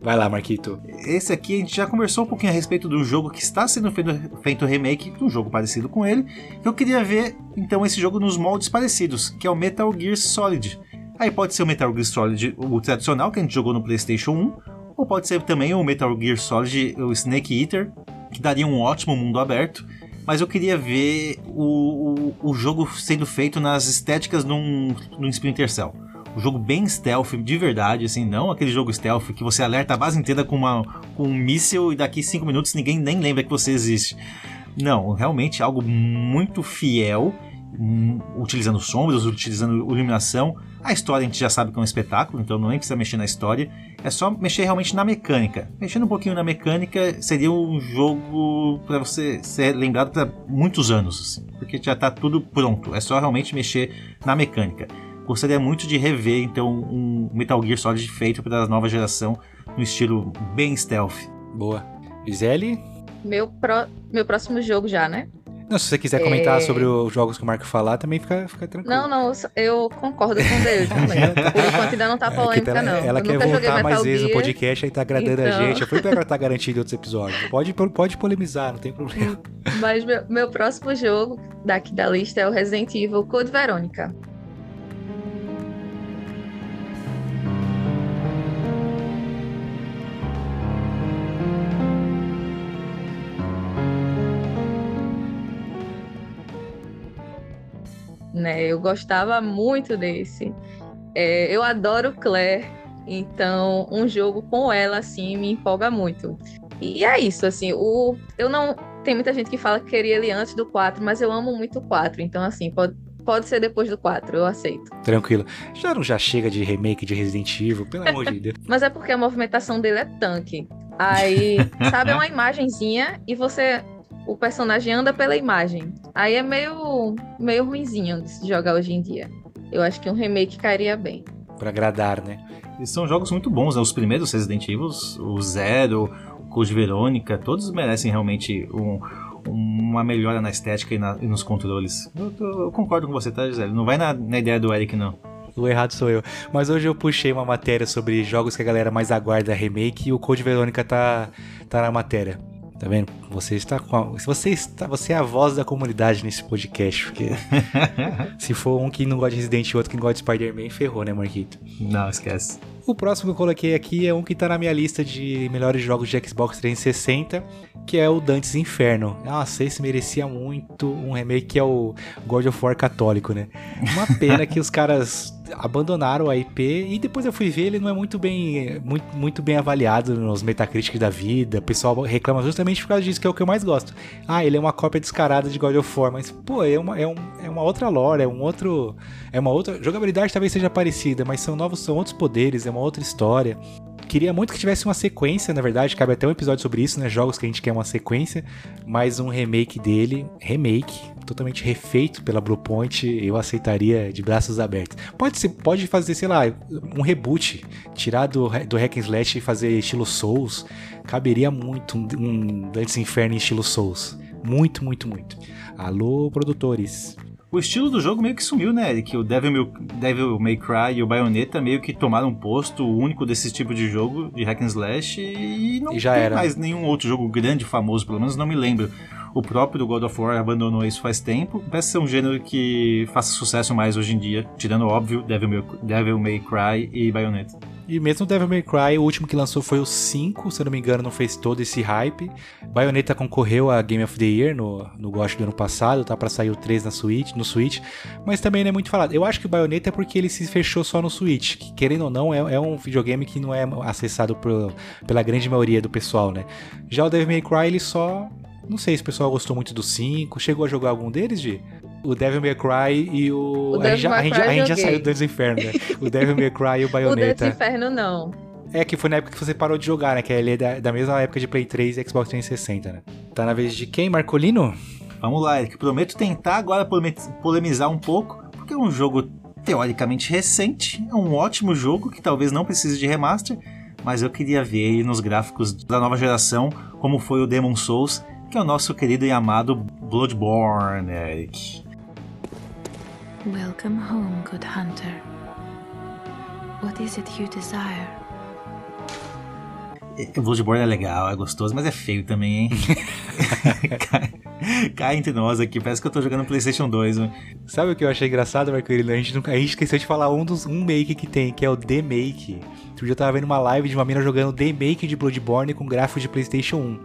Vai lá, Marquito. Esse aqui a gente já conversou um pouquinho a respeito do jogo que está sendo feito, feito remake um jogo parecido com ele. Eu queria ver então esse jogo nos moldes parecidos, que é o Metal Gear Solid. Aí pode ser o Metal Gear Solid, o tradicional que a gente jogou no PlayStation 1, ou pode ser também o Metal Gear Solid, o Snake Eater, que daria um ótimo mundo aberto. Mas eu queria ver o, o, o jogo sendo feito nas estéticas num, num Splinter Cell. Um jogo bem stealth, de verdade, assim, não aquele jogo stealth que você alerta a base inteira com, uma, com um míssil e daqui 5 minutos ninguém nem lembra que você existe. Não, realmente algo muito fiel, utilizando sombras, utilizando iluminação. A história a gente já sabe que é um espetáculo, então não nem precisa mexer na história. É só mexer realmente na mecânica. Mexendo um pouquinho na mecânica seria um jogo para você ser lembrado para muitos anos, assim, porque já tá tudo pronto. É só realmente mexer na mecânica. Gostaria muito de rever então um Metal Gear Solid feito para a nova geração no estilo bem stealth. Boa. Gisele? Meu, pró- meu próximo jogo já, né? Não, se você quiser comentar É. sobre os jogos que o Marco falar, também fica, fica tranquilo. Não, não, eu concordo com o dele também. Por enquanto ainda não tá É polêmica, ela, não. ela eu quer voltar mais vezes no podcast, aí tá agradando a então. gente. Eu fui pra ela tá garantido em outros episódios. Pode, pode polemizar, não tem problema. Mas meu, meu próximo jogo daqui da lista é o Resident Evil Code Verônica. Né, eu gostava muito desse. É, eu adoro Claire, então um jogo com ela assim me empolga muito. E é isso, assim, o eu não tem muita gente que fala que queria ele antes do 4, mas eu amo muito o 4, então assim, pode, pode ser depois do 4, eu aceito. Tranquilo. Já não já chega de remake de Resident Evil, pelo amor de Deus. Mas é porque a movimentação dele é tanque. Aí, sabe, é uma imagenzinha e você o personagem anda pela imagem. Aí é meio meio ruinzinho de se jogar hoje em dia. Eu acho que um remake cairia bem. Pra agradar, né? E são jogos muito bons, né? Os primeiros Resident Evil, o Zero, o Code Verônica, todos merecem realmente um- uma melhora na estética e, na- e nos controles. Eu, tô- eu concordo com você, tá, Gisele? Não vai na, na ideia do Eric, não. O errado sou eu. Mas hoje eu puxei uma matéria sobre jogos que a galera mais aguarda remake e o Code Verônica tá, tá na matéria. Tá vendo? Você está com a, você está, você é a voz da comunidade nesse podcast, porque se for um que não gosta de Resident e outro que não gosta de Spider-Man, ferrou, né, Marquito? Não, esquece. O próximo que eu coloquei aqui é um que tá na minha lista de melhores jogos de Xbox 360, que é o Dantes Inferno. Nossa, esse merecia muito um remake que é o God of War católico, né? Uma pena que os caras abandonaram a IP e depois eu fui ver, ele não é muito bem muito, muito bem avaliado nos Metacritic da vida. O pessoal reclama justamente por causa disso, que é o que eu mais gosto. Ah, ele é uma cópia descarada de God of War, mas pô, é uma, é, um, é uma outra lore, é um outro é uma outra jogabilidade talvez seja parecida, mas são novos, são outros poderes, é uma outra história. Queria muito que tivesse uma sequência, na verdade, cabe até um episódio sobre isso, né? Jogos que a gente quer uma sequência, mas um remake dele, remake, totalmente refeito pela Bluepoint, eu aceitaria de braços abertos. Pode ser, pode fazer, sei lá, um reboot, tirar do, do Hack and Slash e fazer estilo Souls, caberia muito um, um Dantes Inferno em estilo Souls. Muito, muito, muito. Alô, produtores. O estilo do jogo meio que sumiu, né, Eric? O Devil May, Devil May Cry e o Bayonetta meio que tomaram um posto único desse tipo de jogo, de hack and slash, e não E já tem era. mais nenhum outro jogo grande, famoso, pelo menos não me lembro. O próprio God of War abandonou isso faz tempo. Parece ser um gênero que faça sucesso mais hoje em dia, tirando, óbvio, Devil May, Devil May Cry e Bayonetta. E mesmo Devil May Cry, o último que lançou foi o 5, se eu não me engano, não fez todo esse hype. Bayonetta concorreu a Game of the Year no, no GOT do ano passado, tá pra sair o 3 na Switch, no Switch, mas também não é muito falado. Eu acho que o Bayonetta é porque ele se fechou só no Switch, que querendo ou não, é, é um videogame que não é acessado por- pela grande maioria do pessoal, né? Já o Devil May Cry, ele só... Não sei se o pessoal gostou muito do 5, chegou a jogar algum deles, de O Devil May Cry e o... O a, gente a gente a gente já saiu do Dantes Inferno, né? O Devil May Cry e o O Dantes Bayonetta. Inferno não. É que foi na época que você parou de jogar, né? Que ele é da, da mesma época de Play 3 e Xbox 360, né? Tá na vez de quem, Marcolino? Vamos lá, Eric. Prometo tentar agora polemi- polemizar um pouco, porque é um jogo teoricamente recente, é um ótimo jogo que talvez não precise de remaster, mas eu queria ver ele nos gráficos da nova geração, como foi o Demon Souls, que é o nosso querido e amado Bloodborne, Eric. Welcome home, good hunter. What is it you desire? E- Bloodborne é legal, é gostoso, mas é feio também, hein? Cai- Cai entre nós aqui, parece que eu tô jogando PlayStation 2. né? Sabe o que eu achei engraçado, Marcolino? A gente, nunca, a gente esqueceu de falar um dos um make que tem, que é o The Make. Outro dia eu tava vendo uma live de uma mina jogando The Make de Bloodborne com gráfico de PlayStation 1.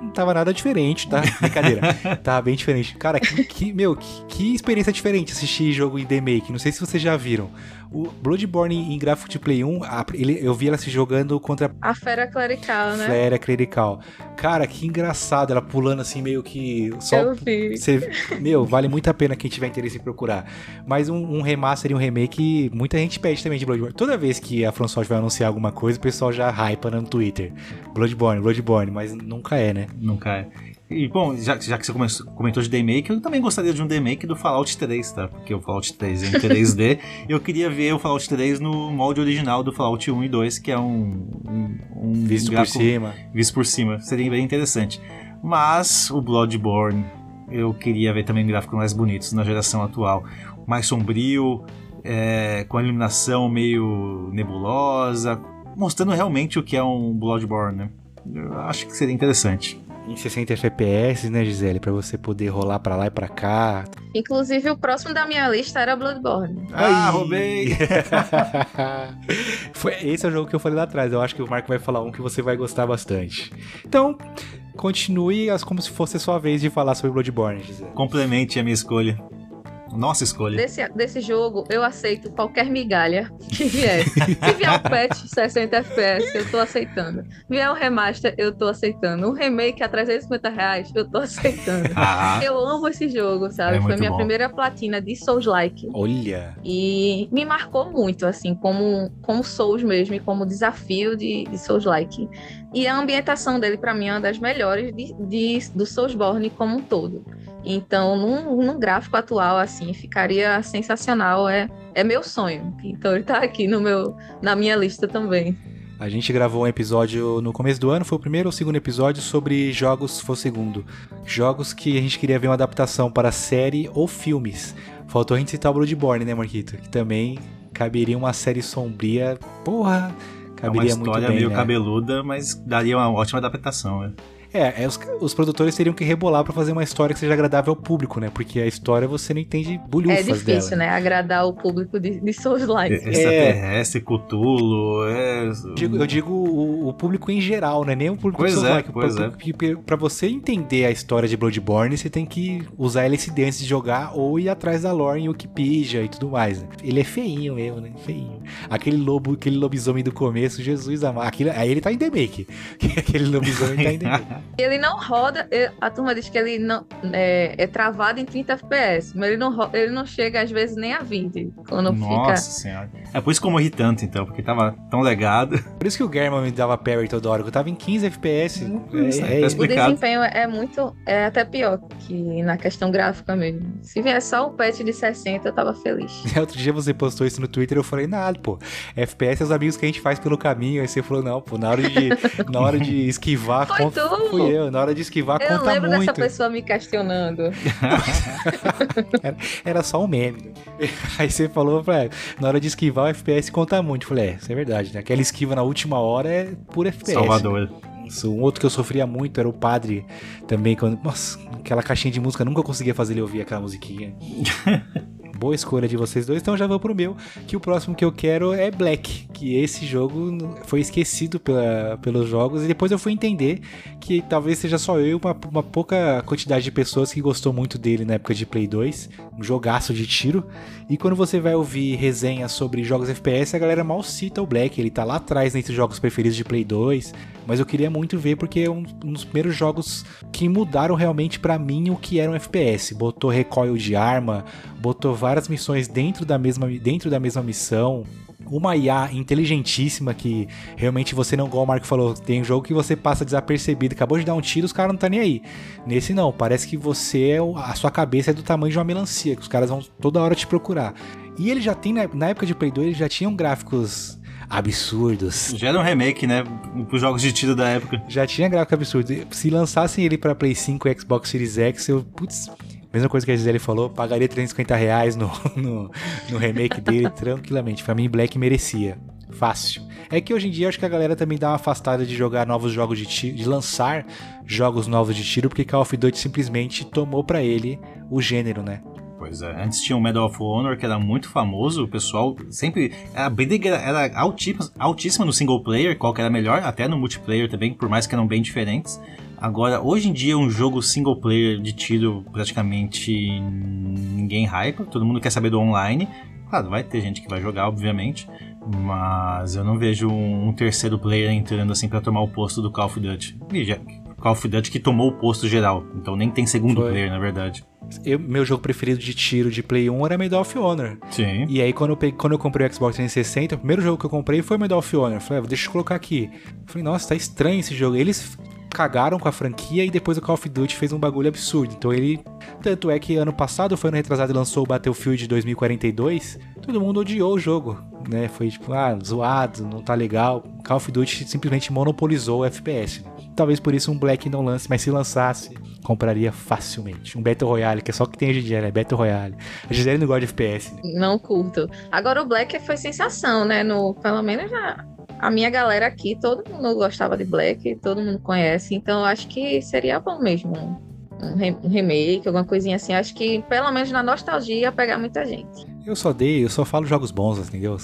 Não tava nada diferente, tá? Brincadeira. tava bem diferente. Cara, que, que- meu, que, que experiência diferente assistir jogo em The Make. Não sei se vocês já viram. O Bloodborne em gráfico de Play 1, a- ele- eu vi ela se jogando contra A fera clerical, né? Flera Clerical. Cara, que engraçado, ela pulando assim, meio que. Só Eu vi. você- meu, vale muito a pena quem tiver interesse em procurar. Mas um, um remaster e um remake, muita gente pede também de Bloodborne. Toda vez que a From Software vai anunciar alguma coisa, o pessoal já hypa no Twitter. Bloodborne, Bloodborne, mas nunca é, né? Nunca é. E bom, já, já que você come- comentou de remake, eu também gostaria de um remake do Fallout 3, tá? Porque o Fallout 3 é em 3D. eu queria ver o Fallout 3 no molde original do Fallout 1 e 2, que é um. um, um Visto por cima. visto por cima. Seria bem interessante. Mas o Bloodborne, eu queria ver também gráficos mais bonitos na geração atual. Mais sombrio, é, com a iluminação meio nebulosa, mostrando realmente o que é um Bloodborne, né? Eu acho que seria interessante. Em 60 FPS, né, Gisele? Pra você poder rolar pra lá e pra cá. Inclusive, o próximo da minha lista era Bloodborne. Ah, roubei! Foi, esse é o jogo que eu falei lá atrás. Eu acho que o Marco vai falar um que você vai gostar bastante. Então, continue as, como se fosse a sua vez de falar sobre Bloodborne, Gisele. Complemente a minha escolha. Nossa escolha. Desse, desse jogo, eu aceito qualquer migalha que vier. Se vier um patch 60 FPS, eu tô aceitando. Vier um remaster, eu tô aceitando. Um remake a 350 reais, eu tô aceitando. Ah, Eu amo esse jogo, sabe? É Foi minha bom. primeira platina de Souls-like. Olha. E me marcou muito, assim, como, como Souls mesmo, e como desafio de, de Souls-like. E a ambientação dele, pra mim, é uma das melhores de, de- do Soulsborne como um todo. Então, num, num gráfico atual, assim, ficaria sensacional. É, é meu sonho. Então, ele tá aqui no meu, na minha lista também. A gente gravou um episódio no começo do ano, foi o primeiro ou o segundo episódio sobre jogos, foi o segundo. Jogos que a gente queria ver uma adaptação para série ou filmes. Faltou a gente citar o Bloodborne, né, Marquito? Que também caberia uma série sombria. Porra, é uma caberia muito história bem. meio né? cabeluda, mas daria uma ótima adaptação, né? É, é, os, os produtores teriam que rebolar pra fazer uma história que seja agradável ao público, né? Porque a história você não entende É bulhufas difícil, dela. né? Agradar o público de, de Souls-like. Extraterrestre, Cthulhu, é... Eu digo, eu digo o, o público em geral, né? Nem o público Pois do é, Souls-like. pois pra, pra- pra você entender a história de Bloodborne, você tem que usar LSD antes de jogar ou ir atrás da lore em Wikipedia e tudo mais. né? Ele é feinho mesmo, né? Feinho. Aquele lobo, aquele lobisomem do começo, Jesus amado. Aquilo, aí ele tá em The Make. Aquele lobisomem tá em The Make. Ele não roda. A turma diz que ele não é, é travado em 30 FPS, mas ele não, ele não chega às vezes nem a 20. Quando Nossa senhora. É por isso que eu morri tanto, então, porque tava tão legado. Por isso que o German me dava parry toda hora, que eu tava em 15 FPS. Hum, É- é- fica. O desempenho é muito. É até pior que na questão gráfica mesmo. Se vier só o patch de 60, eu tava feliz. Outro dia você postou isso no Twitter eu falei, nada, pô. FPS é os amigos que a gente faz pelo caminho. Aí você falou, não, pô, na hora de, na hora de esquivar, Foi conta- tu! Fui eu. Na hora de esquivar, Eu conta lembro muito. dessa pessoa me questionando. Era só um meme. Aí você falou, eu falei, "É, na hora de esquivar, o FPS conta muito. Eu falei, é, isso é verdade, né? Aquela esquiva na última hora é pura FPS. Salvador. Isso, Um outro que eu sofria muito era o padre também. Quando, nossa, aquela caixinha de música, eu nunca conseguia fazer ele ouvir aquela musiquinha. Boa escolha de vocês dois, então já vou pro meu. Que o próximo que eu quero é Black. Que esse jogo foi esquecido pela, pelos jogos. E depois eu fui entender que talvez seja só eu e uma, uma pouca quantidade de pessoas que gostou muito dele na época de Play 2. Um jogaço de tiro. E quando você vai ouvir resenhas sobre jogos FPS, a galera mal cita o Black. Ele tá lá atrás entre os jogos preferidos de Play 2. Mas eu queria muito ver porque é um, um dos primeiros jogos que mudaram realmente pra mim o que era um FPS. Botou recoil de arma, botou várias missões dentro da mesma, dentro da mesma missão. uma IA inteligentíssima que realmente você não, igual o Marco falou, tem um jogo que você passa desapercebido, acabou de dar um tiro, os caras não tá nem aí. Nesse não, parece que você é, a sua cabeça é do tamanho de uma melancia, que os caras vão toda hora te procurar. E ele já tem, na época de Play 2, ele já tinham gráficos absurdos. Já era um remake, né? Pros jogos de tiro da época. Já tinha gráfico absurdo. Se lançassem ele pra Play 5 e Xbox Series X, eu, putz, mesma coisa que a Gisele falou, pagaria 350 reais no, no, no remake dele tranquilamente. Pra mim, Black merecia. Fácil. É que hoje em dia acho que a galera também dá uma afastada de jogar novos jogos de tiro, de lançar jogos novos de tiro, porque Call of Duty simplesmente tomou para ele o gênero, né? Pois é, antes tinha o Medal of Honor, que era muito famoso, o pessoal sempre. A briga era altíssima, altíssima no single player, qual que era melhor, até no multiplayer também, por mais que eram bem diferentes. Agora, hoje em dia, um jogo single player de tiro praticamente ninguém hype, todo mundo quer saber do online. Claro, vai ter gente que vai jogar, obviamente, mas eu não vejo um terceiro player entrando assim para tomar o posto do Call of Duty. E já, Call of Duty que tomou o posto geral, então nem tem segundo Foi. player, na verdade. Eu, meu jogo preferido de tiro de Play 1 era Medal of Honor. Sim. E aí, quando eu, peguei, quando eu comprei o Xbox 360, o primeiro jogo que eu comprei foi Medal of Honor. Falei, ah, deixa eu colocar aqui. Falei, nossa, tá estranho esse jogo. Eles cagaram com a franquia e depois o Call of Duty fez um bagulho absurdo. Então ele. Tanto é que ano passado, foi ano retrasado, lançou o Battlefield 2042. Todo mundo odiou o jogo, né? Foi tipo, ah, zoado, não tá legal. Call of Duty simplesmente monopolizou o FPS. Talvez por isso um Black não lance, mas se lançasse, compraria facilmente. Um Battle Royale, que é só que tem em dia, né? Battle Royale. A Gisele não gosta de FPS. Não curto. Agora o Black foi sensação, né? No, pelo menos já a minha galera aqui, todo mundo gostava de Black, todo mundo conhece, então acho que seria bom mesmo um, remake, alguma coisinha assim. Acho que, pelo menos na nostalgia, ia pegar muita gente. Eu só dei, eu só falo jogos bons, entendeu?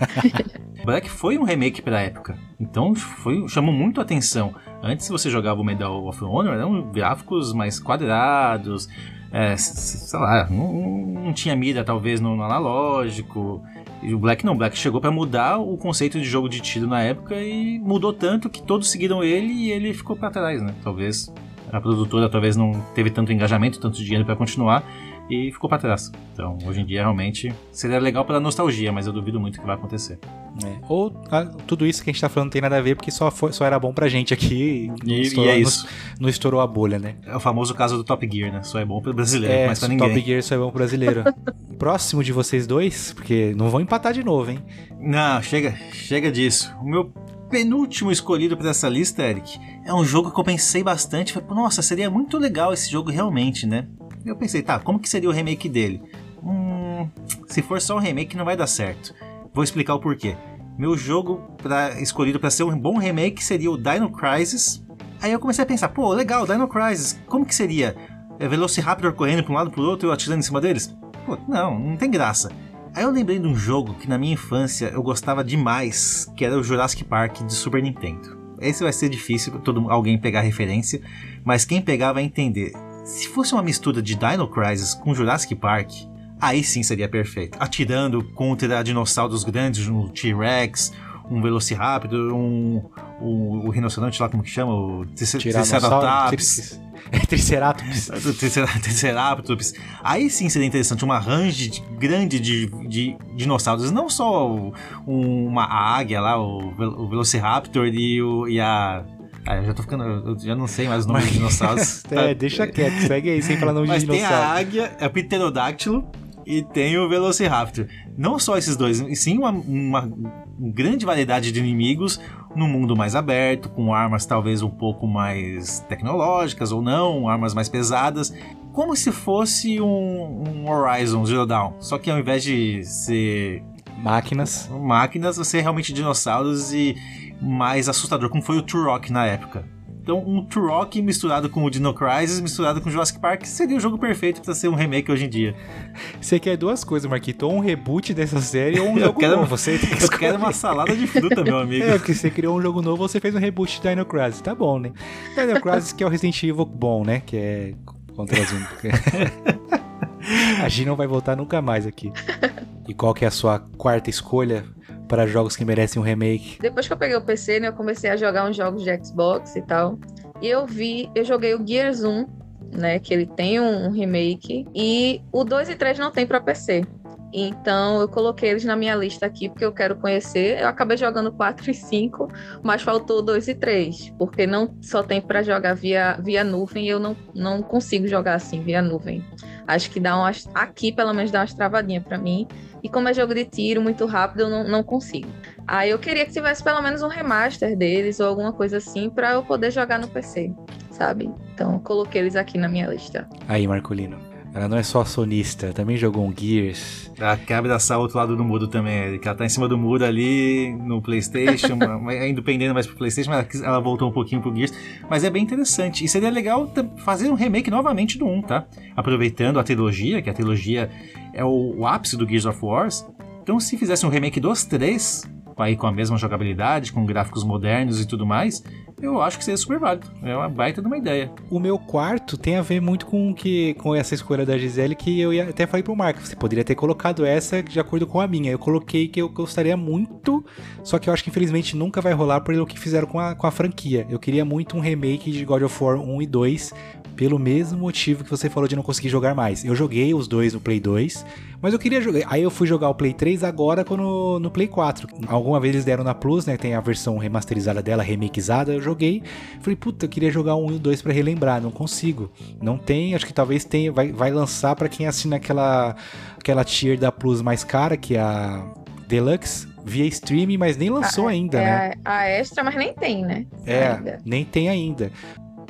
Black foi um remake pra época, então foi, chamou muito a atenção. Antes você jogava o Medal of Honor, eram gráficos mais quadrados, é, sei lá, não, não, tinha mira talvez no, no analógico. E o Black não, o Black chegou para mudar o conceito de jogo de tiro na época e mudou tanto que todos seguiram ele e ele ficou para trás, né? Talvez a produtora talvez não teve tanto engajamento, tanto dinheiro para continuar e ficou para trás. Então, hoje em dia, realmente, seria legal pela nostalgia, mas eu duvido muito que vai acontecer. É. Ou a, tudo isso que a gente tá falando tem nada a ver, porque só, foi, só era bom pra gente aqui e, estourou, e é isso. Não, não, estourou a bolha, né? É o famoso caso do Top Gear, né? Só é bom pro brasileiro, é, mas pra ninguém. Top Gear só é bom pro brasileiro. Próximo de vocês dois, porque não vão empatar de novo, hein? Não, chega, chega disso. O meu penúltimo escolhido para essa lista, Eric, é um jogo que eu pensei bastante. Falei, nossa, seria muito legal esse jogo realmente, né? Eu pensei, tá, como que seria o remake dele? Hum, se for só um remake não vai dar certo. Vou explicar o porquê. Meu jogo pra, escolhido para ser um bom remake seria o Dino Crisis. Aí eu comecei a pensar, pô, legal, Dino Crisis, como que seria? É Velociraptor correndo para um lado pro outro e eu atirando em cima deles? Pô, não, não tem graça. Aí eu lembrei de um jogo que na minha infância eu gostava demais, que era o Jurassic Park de Super Nintendo. Esse vai ser difícil para todo alguém pegar referência, mas quem pegar vai entender. Se fosse uma mistura de Dino Crisis com Jurassic Park, aí sim seria perfeito. Atirando contra dinossauros grandes, um T-Rex, um Velociraptor, um, um, o rinoceronte lá, como que chama? O Triceratops. É Triceratops. Triceratops. Aí sim seria interessante uma range grande de, de dinossauros, não só uma águia lá, o, o Velociraptor e, o, e a ah, eu já tô ficando. Eu já não sei mais o nome dos dinossauros. é, deixa quieto, segue aí sem falar nome Mas de dinossauro. Tem a águia, é o pterodáctilo e tem o Velociraptor. Não só esses dois, e sim uma, uma grande variedade de inimigos no mundo mais aberto, com armas talvez um pouco mais tecnológicas ou não, armas mais pesadas. Como se fosse um, um Horizon Zero Dawn. Só que ao invés de ser máquinas, máquinas, você é realmente dinossauros e mais assustador, como foi o Turok na época. Então, um Turok misturado com o Dino Crisis, misturado com Jurassic Park, seria o jogo perfeito para ser um remake hoje em dia. Você quer duas coisas, Marquito, ou um reboot dessa série ou um jogo quero, novo. Você tem que eu quero uma salada de fruta, meu amigo. É, porque você criou um jogo novo, você fez um reboot de Dino Crisis. Tá bom, né? Dino Crisis que é o Resident Evil bom, né? Que é contra as A G não vai voltar nunca mais aqui. E qual que é a sua quarta escolha para jogos que merecem um remake? Depois que eu peguei o PC, né, eu comecei a jogar uns jogos de Xbox e tal. E eu vi, eu joguei o Gears 1, né, que ele tem um remake, e o 2 e 3 não tem para PC. Então eu coloquei eles na minha lista aqui porque eu quero conhecer. Eu acabei jogando 4 e 5, mas faltou 2 e 3, porque não só tem para jogar via, via nuvem e eu não, não consigo jogar assim via nuvem. Acho que dá umas. Aqui, pelo menos, dá umas travadinhas para mim. E como é jogo de tiro muito rápido, eu não, não consigo. Aí eu queria que tivesse pelo menos um remaster deles ou alguma coisa assim para eu poder jogar no PC, sabe? Então coloquei eles aqui na minha lista. Aí, Marcolino. Ela não é só sonista, também jogou um Gears. A quebra da outro lado do muro também, que ela tá em cima do muro ali no Playstation, ainda pendendo mais pro Playstation, mas ela voltou um pouquinho pro Gears. Mas é bem interessante. E seria legal fazer um remake novamente do 1, tá? Aproveitando a trilogia, que a trilogia é o, o ápice do Gears of War. Então se fizesse um remake dos três, aí com a mesma jogabilidade, com gráficos modernos e tudo mais, eu acho que seria super válido. É uma baita de uma ideia. O meu quarto tem a ver muito com que com essa escolha da Gisele que eu ia, até falei pro Marco, você poderia ter colocado essa de acordo com a minha. Eu coloquei que eu gostaria muito, só que eu acho que infelizmente nunca vai rolar pelo que fizeram com a, com a franquia. Eu queria muito um remake de God of War 1 e 2 pelo mesmo motivo que você falou de não conseguir jogar mais. Eu joguei os dois no Play 2, mas eu queria jogar. Aí eu fui jogar o Play 3 agora no, no Play 4. Alguma vez eles deram na Plus, né? Tem a versão remasterizada dela, remakeizada. Eu joguei. Falei, puta, eu queria jogar um e o 2 pra relembrar. Não consigo. Não tem, acho que talvez tenha. Vai, vai lançar para quem assina aquela, aquela tier da Plus mais cara, que é a Deluxe via streaming, mas nem lançou a, ainda, é né? A, a, extra, mas nem tem, né? É, ainda. nem tem ainda.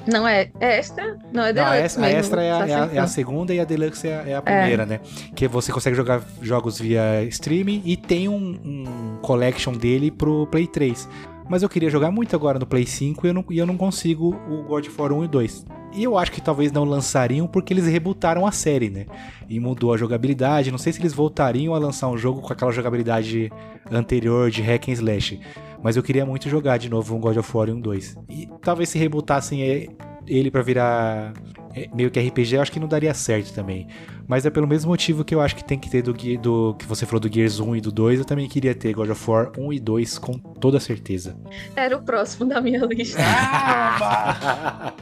Não, é, é extra? Não, é deluxe Não, a, mesmo. A extra é a, é, a, é a, segunda e a deluxe é a, é primeira, é. né? Que você consegue jogar jogos via streaming e tem um, um collection dele pro Play 3. Mas eu queria jogar muito agora no Play 5 e eu não, e eu não consigo o God of War 1 e 2. E eu acho que talvez não lançariam porque eles rebutaram a série, né? E mudou a jogabilidade. Não sei se eles voltariam a lançar um jogo com aquela jogabilidade anterior de hack and slash. Mas eu queria muito jogar de novo um God of War 1 2. E talvez se rebutassem ele para virar é, meio que RPG, eu acho que não daria certo também. Mas é pelo mesmo motivo que eu acho que tem que ter do, do que você falou do Gears 1 e do 2, eu também queria ter God of War 1 e 2 com toda certeza. Era o próximo da minha lista. Ah,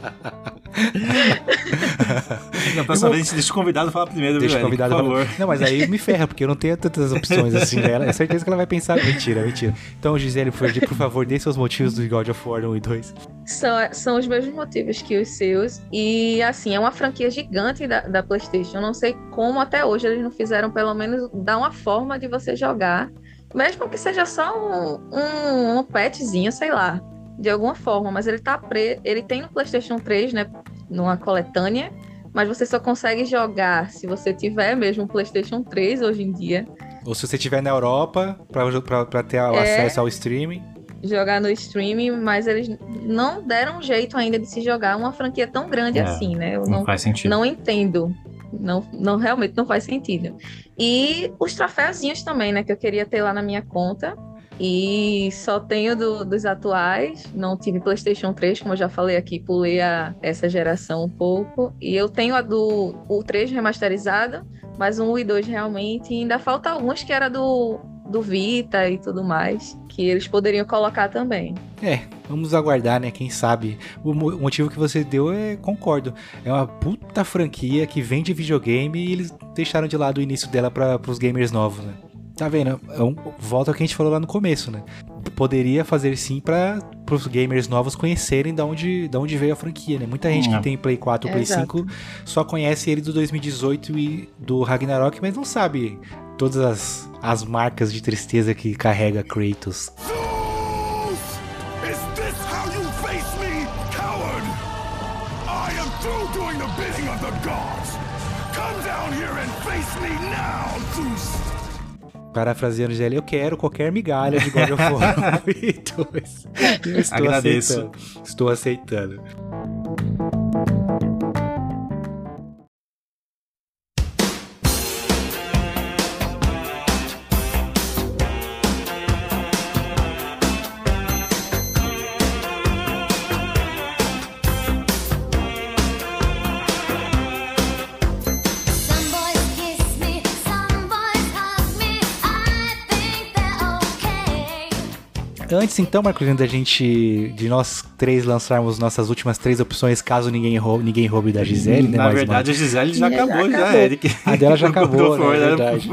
Na próxima vez, deixa o convidado falar primeiro, deixa viu, o convidado por favor. Falar... Não, mas aí me ferra, porque eu não tenho tantas opções assim. Né? É certeza que ela vai pensar. Mentira, mentira. Então, Gisele, por, por favor, dê seus motivos do God of War 1 e 2. São, são os mesmos motivos que os seus. E, assim, é uma franquia gigante da, da PlayStation. Eu não sei como até hoje eles não fizeram, pelo menos, dar uma forma de você jogar. Mesmo que seja só um, um, um petzinho, sei lá. De alguma forma. Mas ele tá pre... Ele tem no PlayStation 3, né? Numa coletânea. Mas você só consegue jogar se você tiver mesmo um PlayStation 3 hoje em dia. Ou se você estiver na Europa, para ter é... acesso ao streaming jogar no streaming, mas eles não deram jeito ainda de se jogar uma franquia tão grande É, assim, né? Eu não não, faz sentido. não entendo. Não, não realmente não faz sentido. E os troféuzinhos também, né? Que eu queria ter lá na minha conta. E só tenho do- dos atuais. Não tive PlayStation 3, como eu já falei aqui, pulei a, essa geração um pouco. E eu tenho a do o 3 remasterizado, mas um e 2 realmente. E ainda falta alguns que era do, do Vita e tudo mais, que eles poderiam colocar também. É, vamos aguardar, né? Quem sabe. O mo- o motivo que você deu é, concordo. É uma puta franquia que vende videogame e eles deixaram de lado o início dela para os gamers novos, né? Tá vendo? É um- volta ao que a gente falou lá no começo, né? Poderia fazer sim para os gamers novos conhecerem da onde, da onde veio a franquia, né? Muita gente Hum. que tem Play 4 ou Play Exato. 5 só conhece ele do 2018 e do Ragnarok, mas não sabe todas as, as marcas de tristeza que carrega Kratos. Parafraseando Gisele, eu quero qualquer migalha de God of War 1 2. Eu estou Agradeço. aceitando. Estou aceitando. Antes então, Marcolino, da gente, de nós três lançarmos nossas últimas três opções, caso ninguém roube, ninguém roube da Gisele, né? Na mais verdade, a Gisele já Já acabou, já, acabou. Eric. A dela já acabou, of né? Verdade.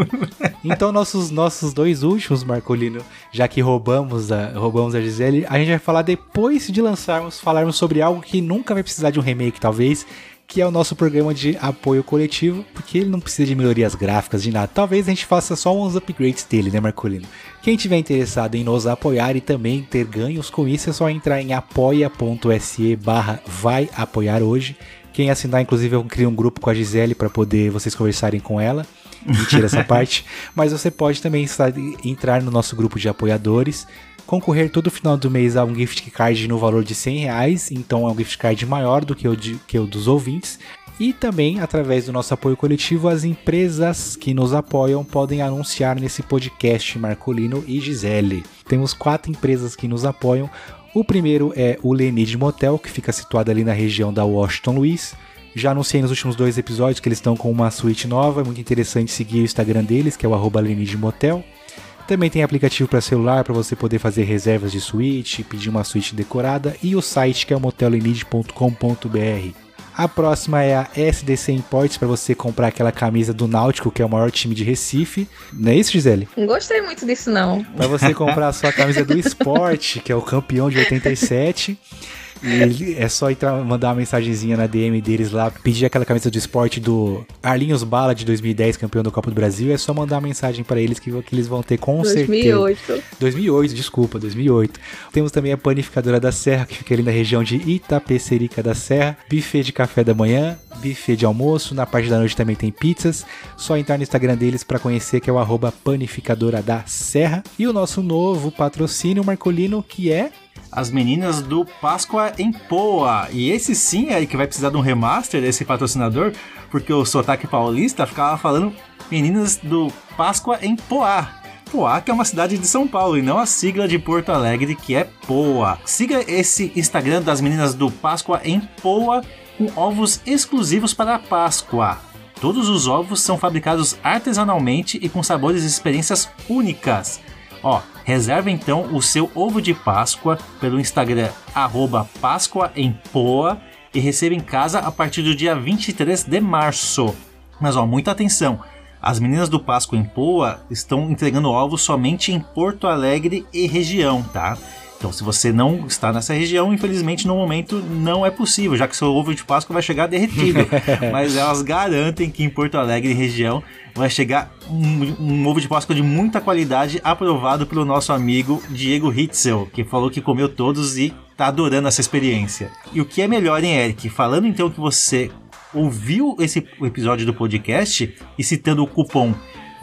Então, nossos, nossos dois últimos, Marcolino, já que roubamos a, roubamos a Gisele, a gente vai falar depois de lançarmos, falarmos sobre algo que nunca vai precisar de um remake, talvez, que é o nosso programa de apoio coletivo, porque ele não precisa de melhorias gráficas, de nada. Talvez a gente faça só uns upgrades dele, né, Marcolino? Quem tiver interessado em nos apoiar e também ter ganhos com isso, é só entrar em apoia.se barra vai apoiar hoje. Quem assinar, inclusive, eu crio um grupo com a Gisele para poder vocês conversarem com ela. Mentira essa parte. Mas você pode também entrar no nosso grupo de apoiadores, concorrer todo final do mês a um gift card no valor de 100 reais. Então é um gift card maior do que o, de- que o dos ouvintes. E também, através do nosso apoio coletivo, as empresas que nos apoiam podem anunciar nesse podcast Marcolino e Gisele. Temos quatro empresas que nos apoiam. O primeiro é o Lenid Motel, que fica situado ali na região da Washington Luiz. Já anunciei nos últimos dois episódios que eles estão com uma suíte nova, é muito interessante seguir o Instagram deles, que é o arroba Lenid Motel. Também tem aplicativo para celular para você poder fazer reservas de suíte, pedir uma suíte decorada e o site que é o motellenid.com.br. A próxima é a SDC Imports para você comprar aquela camisa do Náutico, que é o maior time de Recife. Não é isso, Gisele? Não gostei muito disso, não. Para você comprar a sua camisa do esporte, que é o campeão de 87. E é só entrar, mandar uma mensagenzinha na DM deles lá, pedir aquela camisa do esporte do Arlinhos Bala de 2010, campeão da Copa do Brasil. É só mandar uma mensagem para eles que, que eles vão ter com certeza. 2008. 2008, desculpa, 2008. Temos também a Panificadora da Serra, que fica ali na região de Itapecerica da Serra. Buffet de café da manhã, buffet de almoço. Na parte da noite também tem pizzas. Só entrar no Instagram deles para conhecer, que é o arroba Panificadora da Serra. E o nosso novo patrocínio Marcolino, que é As meninas do Páscoa em Poa. E esse sim é que vai precisar de um remaster desse patrocinador, porque o sotaque paulista ficava falando meninas do Páscoa em Poá. Poá, que é uma cidade de São Paulo e não a sigla de Porto Alegre, que é Poa. Siga esse Instagram das meninas do Páscoa em Poa com ovos exclusivos para a Páscoa. Todos os ovos são fabricados artesanalmente e com sabores e experiências únicas. Ó, reserva então o seu ovo de Páscoa pelo Instagram arroba Páscoa em Poa e receba em casa a partir do dia 23 de março. Mas ó, muita atenção. As meninas do Páscoa em Poa estão entregando ovos somente em Porto Alegre e região, tá? Então, se você não está nessa região, infelizmente no momento não é possível, já que seu ovo de Páscoa vai chegar derretido. Mas elas garantem que em Porto Alegre região vai chegar um, um ovo de Páscoa de muita qualidade, aprovado pelo nosso amigo Diego Hitzel, que falou que comeu todos e tá adorando essa experiência. E o que é melhor, hein, Eric? Falando então que você ouviu esse episódio do podcast e citando o cupom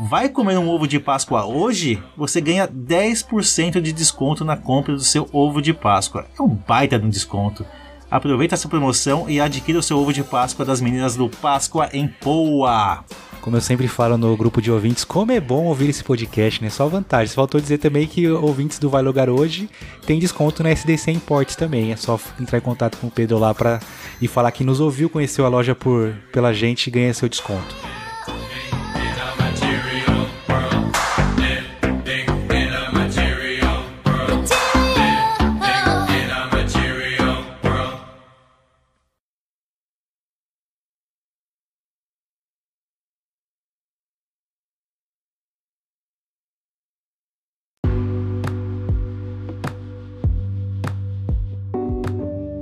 vai comer um ovo de Páscoa hoje, você ganha 10% de desconto na compra do seu ovo de Páscoa. É um baita de um desconto. Aproveita essa promoção e adquira o seu ovo de Páscoa das meninas do Páscoa em Poa. Como eu sempre falo no grupo de ouvintes, como é bom ouvir esse podcast, né? Só vantagens. Faltou dizer também que ouvintes do Vai Lugar hoje tem desconto na SDC Imports também. É só entrar em contato com o Pedro lá pra, e falar que nos ouviu, conheceu a loja por, pela gente e ganha seu desconto.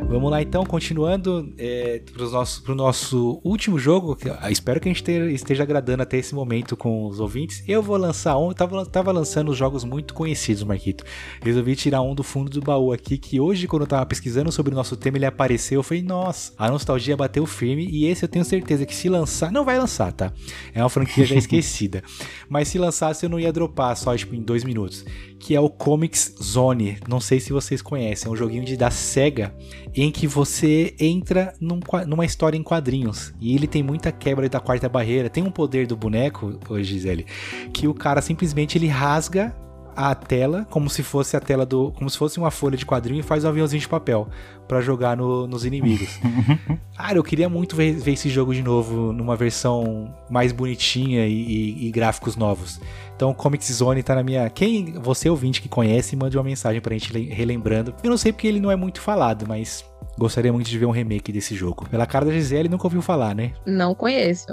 Vamos lá então, continuando é, pro, nosso, pro nosso último jogo. que, espero que a gente esteja, esteja agradando até esse momento com os ouvintes. Eu vou lançar um, tava, tava lançando jogos muito conhecidos, Marquito. Resolvi tirar um do fundo do baú aqui, que hoje, quando eu tava pesquisando sobre o nosso tema, ele apareceu. Eu falei, nossa, a nostalgia bateu firme. E esse eu tenho certeza que se lançar, não vai lançar, tá? É uma franquia já esquecida. Mas se lançasse, eu não ia dropar só tipo, em dois minutos. Que é o Comics Zone. Não sei se vocês conhecem, é um joguinho de, da SEGA em que você entra num numa história em quadrinhos. E ele tem muita quebra da quarta barreira. Tem um poder do boneco, ô Gisele, que o cara simplesmente ele rasga a tela como se fosse a tela do. como se fosse uma folha de quadrinho e faz um aviãozinho de papel pra jogar no- nos inimigos. Cara, eu queria muito ver, ver esse jogo de novo numa versão mais bonitinha e, e- e gráficos novos. Então, Comics Zone tá na minha. Quem você ouvinte que conhece, mande uma mensagem pra gente le- relembrando. Eu não sei porque ele não é muito falado, mas gostaria muito de ver um remake desse jogo. Pela cara da Gisele, nunca ouviu falar, né? Não conheço.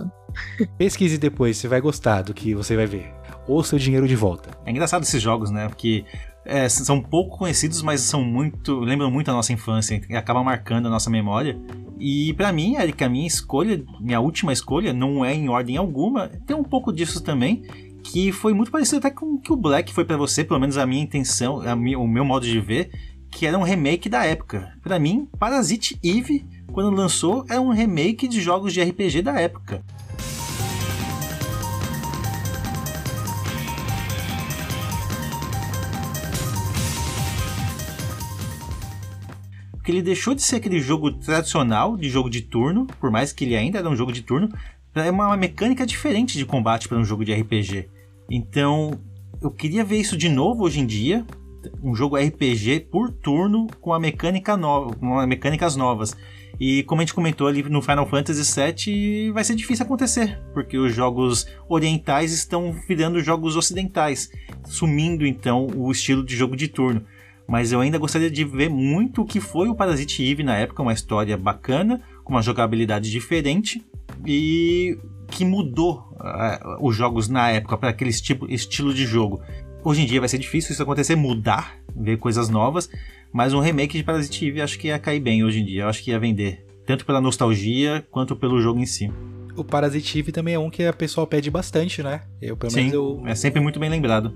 Pesquise depois, você vai gostar do que você vai ver. Ou seu dinheiro de volta. É engraçado esses jogos, né? Porque é, são pouco conhecidos, mas são muito. lembram muito a nossa infância e acabam marcando a nossa memória. E pra mim, Eric, a minha escolha, minha última escolha, não é em ordem alguma. Tem um pouco disso também. Que foi muito parecido até com o que o Black foi pra você, pelo menos a minha intenção, a mi- o meu modo de ver, que era um remake da época. Pra mim, Parasite Eve, quando lançou, é um remake de jogos de RPG da época. Porque ele deixou de ser aquele jogo tradicional de jogo de turno, por mais que ele ainda era um jogo de turno, para uma mecânica diferente de combate para um jogo de RPG. Então, eu queria ver isso de novo hoje em dia, um jogo RPG por turno com a mecânica nova, com mecânicas novas. E como a gente comentou ali no Final Fantasy VII, vai ser difícil acontecer, porque os jogos orientais estão virando jogos ocidentais, sumindo então o estilo de jogo de turno. Mas eu ainda gostaria de ver muito o que foi o Parasite Eve na época, uma história bacana, com uma jogabilidade diferente e que mudou ah, os jogos na época para aquele tipo, estilo de jogo. Hoje em dia vai ser difícil isso acontecer, mudar, ver coisas novas, mas um remake de Parasite Eve acho que ia cair bem hoje em dia, eu acho que ia vender, tanto pela nostalgia quanto pelo jogo em si. O Parasite Eve também é um que a pessoa pede bastante, né? Eu, pelo menos, Sim, eu, é sempre muito bem lembrado.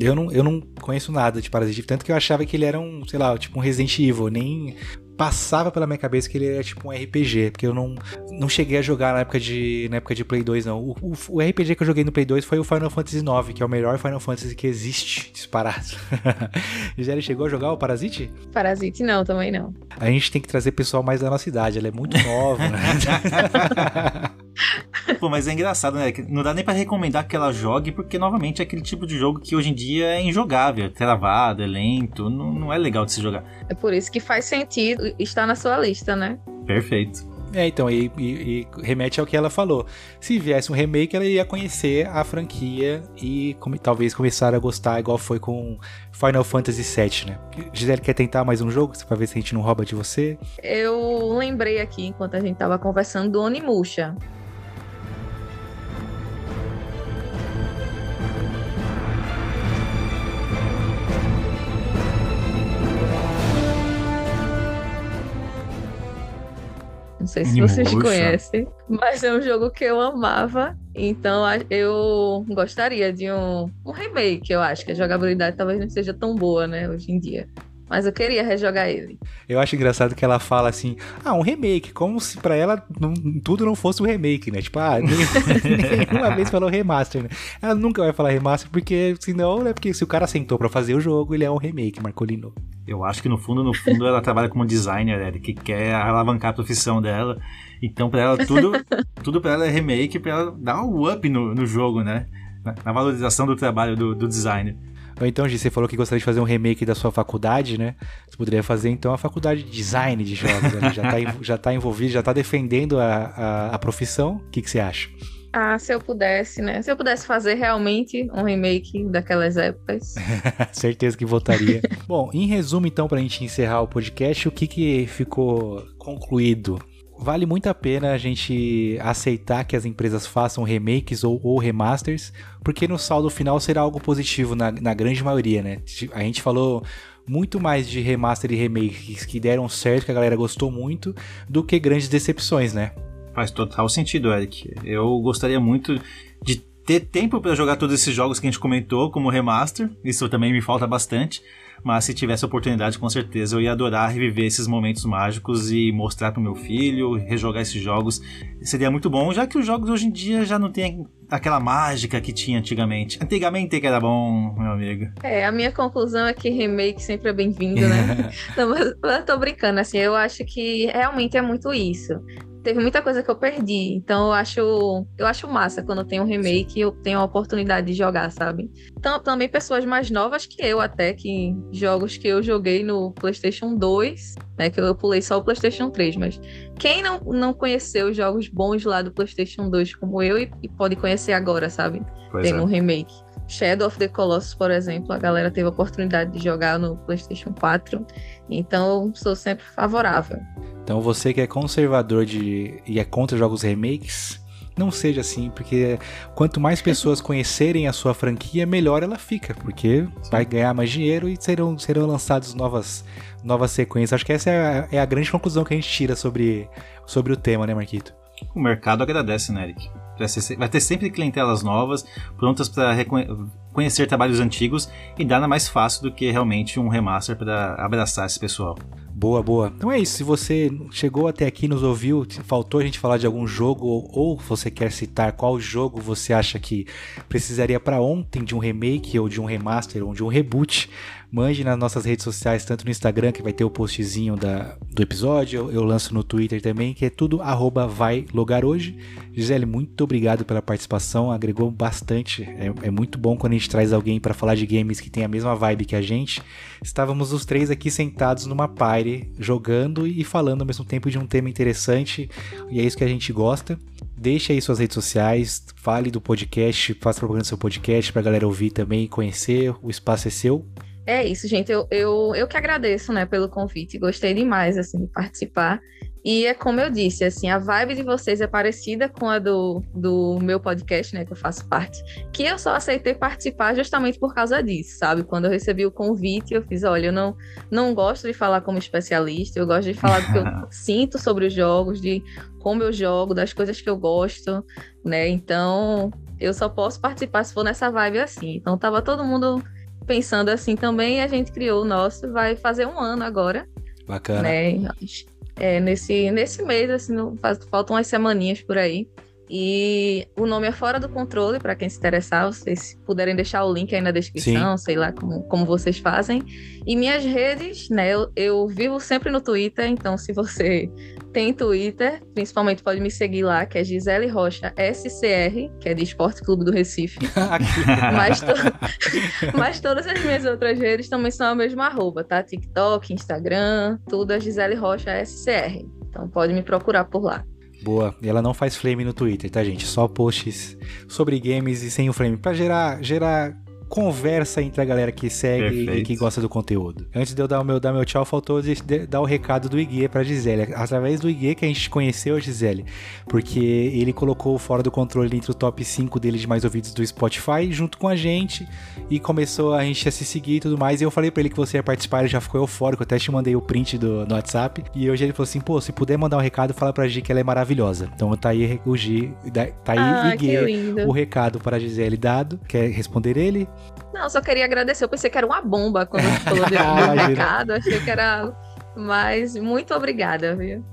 Eu não, eu não conheço nada de Parasite tanto que eu achava que ele era um, sei lá, tipo um Resident Evil, nem passava pela minha cabeça que ele era tipo um RPG, porque eu não, não cheguei a jogar na época de, na época de Play 2, não. O, o, o RPG que eu joguei no Play 2 foi o Final Fantasy IX, que é o melhor Final Fantasy que existe, disparado. Gisele chegou a jogar o Parasite? Parasite não, também não. A gente tem que trazer pessoal mais da nossa idade, ela é muito nova, né? Pô, mas é engraçado, né? que Não dá nem pra recomendar que ela jogue, porque novamente é aquele tipo de jogo que hoje em dia é injogável, é travado, é lento, não, não é legal de se jogar. É por isso que faz sentido estar na sua lista, né? Perfeito. É, então, e, e- e remete ao que ela falou. Se viesse um remake, ela ia conhecer a franquia e come- talvez começar a gostar, igual foi com Final Fantasy VII, né? Gisele quer tentar mais um jogo pra ver se a gente não rouba de você? Eu lembrei aqui, enquanto a gente tava conversando, do Onimusha. Não sei se vocês conhecem, mas é um jogo que eu amava. Então eu gostaria de um, um remake, eu acho que a jogabilidade talvez não seja tão boa, né, hoje em dia. Mas eu queria rejogar ele. Eu acho engraçado que ela fala assim, ah, um remake, como se pra ela não- tudo não fosse um remake, né? Tipo, ah, nem- nenhuma vez falou remaster, né? Ela nunca vai falar remaster, porque senão, né? Porque se o cara sentou pra fazer o jogo, ele é um remake, Marcolino. Eu acho que no fundo, no fundo, ela trabalha como designer, Eric, que quer alavancar a profissão dela. Então, pra ela, tudo, tudo pra ela é remake, pra ela dar um up no, no jogo, né? Na, na valorização do trabalho do, do designer. Ou então, Gi, você falou que gostaria de fazer um remake da sua faculdade, né? Você poderia fazer, então, a faculdade de design de jogos. Já, tá, já tá envolvido, já tá defendendo a, a, a profissão. O que, que você acha? Ah, se eu pudesse, né? Se eu pudesse fazer realmente um remake daquelas épocas. Certeza que votaria. Bom, em resumo, então, pra gente encerrar o podcast, o que, que ficou concluído? Vale muito a pena a gente aceitar que as empresas façam remakes ou, ou remasters, porque no saldo final será algo positivo na, na grande maioria, né? A gente falou muito mais de remaster e remakes que deram certo, que a galera gostou muito, do que grandes decepções, né? Faz total sentido, Eric. Eu gostaria muito de ter tempo pra jogar todos esses jogos que a gente comentou como remaster. Isso também me falta bastante. Mas se tivesse a oportunidade, com certeza eu ia adorar reviver esses momentos mágicos e mostrar pro meu filho, rejogar esses jogos. Seria muito bom, já que os jogos hoje em dia já não tem aquela mágica que tinha antigamente. Antigamente que era bom, meu amigo. É, a minha conclusão é que remake sempre é bem-vindo, né? Não, mas eu tô brincando, assim, eu acho que realmente é muito isso. Teve muita coisa que eu perdi. Então eu acho, eu acho massa quando tem um remake e eu tenho a oportunidade de jogar, sabe? Então, também pessoas mais novas que eu até, que jogos que eu joguei no PlayStation 2, né? Que eu pulei só o PlayStation 3, mas quem não, não conheceu os jogos bons lá do PlayStation 2 como eu e, e pode conhecer agora, sabe? Pois tem é. um remake. Shadow of the Colossus, por exemplo, a galera teve a oportunidade de jogar no PlayStation 4. Então, eu sou sempre favorável. Então você que é conservador de e é contra jogos remakes, não seja assim, porque quanto mais pessoas conhecerem a sua franquia, melhor ela fica, porque vai ganhar mais dinheiro e serão, serão lançadas novas, novas sequências. Acho que essa é a, é a grande conclusão que a gente tira sobre, sobre o tema, né, Marquito? O mercado agradece, né, Eric? Vai, ser- vai ter sempre clientelas novas, prontas para conhecer trabalhos antigos e nada mais fácil do que realmente um remaster para abraçar esse pessoal. Boa, boa. Então é isso. Se você chegou até aqui, nos ouviu, faltou a gente falar de algum jogo ou, ou você quer citar qual jogo você acha que precisaria para ontem de um remake ou de um remaster ou de um reboot, mande nas nossas redes sociais, tanto no Instagram, que vai ter o postzinho da, do episódio, eu, eu lanço no Twitter também, que é tudo arroba vai logar hoje. Gisele, muito obrigado pela participação, agregou bastante. É, é muito bom quando a gente traz alguém para falar de games que tem a mesma vibe que a gente. Estávamos os três aqui sentados numa party, jogando e falando ao mesmo tempo de um tema interessante, e é isso que a gente gosta. Deixe aí suas redes sociais, fale do podcast, faça propaganda do seu podcast pra galera ouvir também e conhecer. O espaço é seu. É isso, gente. Eu, eu, eu que agradeço, né, pelo convite. Gostei demais, assim, de participar. E é como eu disse, assim, a vibe de vocês é parecida com a do, do meu podcast, né, que eu faço parte. Que eu só aceitei participar justamente por causa disso, sabe? Quando eu recebi o convite, eu fiz, olha, eu não, não gosto de falar como especialista, eu gosto de falar do que eu sinto sobre os jogos, de como eu jogo, das coisas que eu gosto, né? Então, eu só posso participar se for nessa vibe assim. Então, tava todo mundo pensando assim também, a gente criou o nosso, vai fazer um ano agora, Bacana. né? É, nesse, nesse mês, assim, não- faz- faltam umas semaninhas por aí. E o nome é Fora do Controle, para quem se interessar, vocês puderem deixar o link aí na descrição, sei lá como, como vocês fazem. E minhas redes, né? Eu, eu vivo sempre no Twitter, então se você tem Twitter, principalmente pode me seguir lá, que é Gisele Rocha SCR, que é de Esporte Clube do Recife. Mas, to- Mas todas as minhas outras redes também são a mesma arroba, tá? TikTok, Instagram, tudo é Gisele Rocha SCR. Então pode me procurar por lá. Boa. E ela não faz flame no Twitter, tá, gente? Só posts sobre games e sem o flame. Pra gerar, gerar conversa entre a galera que segue e Perfeito. que gosta do conteúdo. Antes de eu dar o meu, dar meu tchau, faltou de- de- dar o recado do Iguê pra Gisele. Através do Iguê que a gente conheceu a Gisele. Porque ele colocou o fora do controle entre o top 5 dele de mais ouvidos do Spotify, junto com a gente. E começou a gente a se seguir e tudo mais. E eu falei pra ele que você ia participar, ele já ficou eufórico. Eu até te mandei o print do, no WhatsApp. E hoje ele falou assim: pô, se puder mandar um recado, fala pra Gi que ela é maravilhosa. Então tá aí o Gi, tá aí Ah, Iguê, o recado para a Gisele dado. Quer responder ele? Não, só queria agradecer. Eu pensei que era uma bomba quando você falou de do imagina. recado. Achei que era. Mas muito obrigada, viu?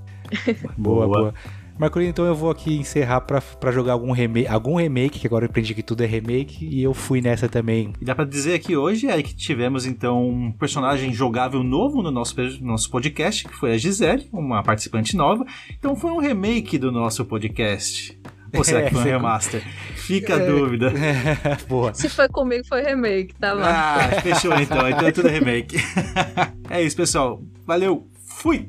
Boa, Boa. boa. Marcolino, então eu vou aqui encerrar pra, pra jogar algum remake, algum remake, que agora eu aprendi que tudo é remake, e eu fui nessa também. E dá pra dizer aqui hoje é que tivemos então um personagem jogável novo no nosso, nosso podcast, que foi a Gisele, uma participante nova. Então foi um remake do nosso podcast. Ou será É, que foi um remaster? Fica a dúvida. boa. Se foi comigo, foi remake, tá bom? Ah, fechou então. Então é tudo remake. é isso, pessoal. Valeu. Fui!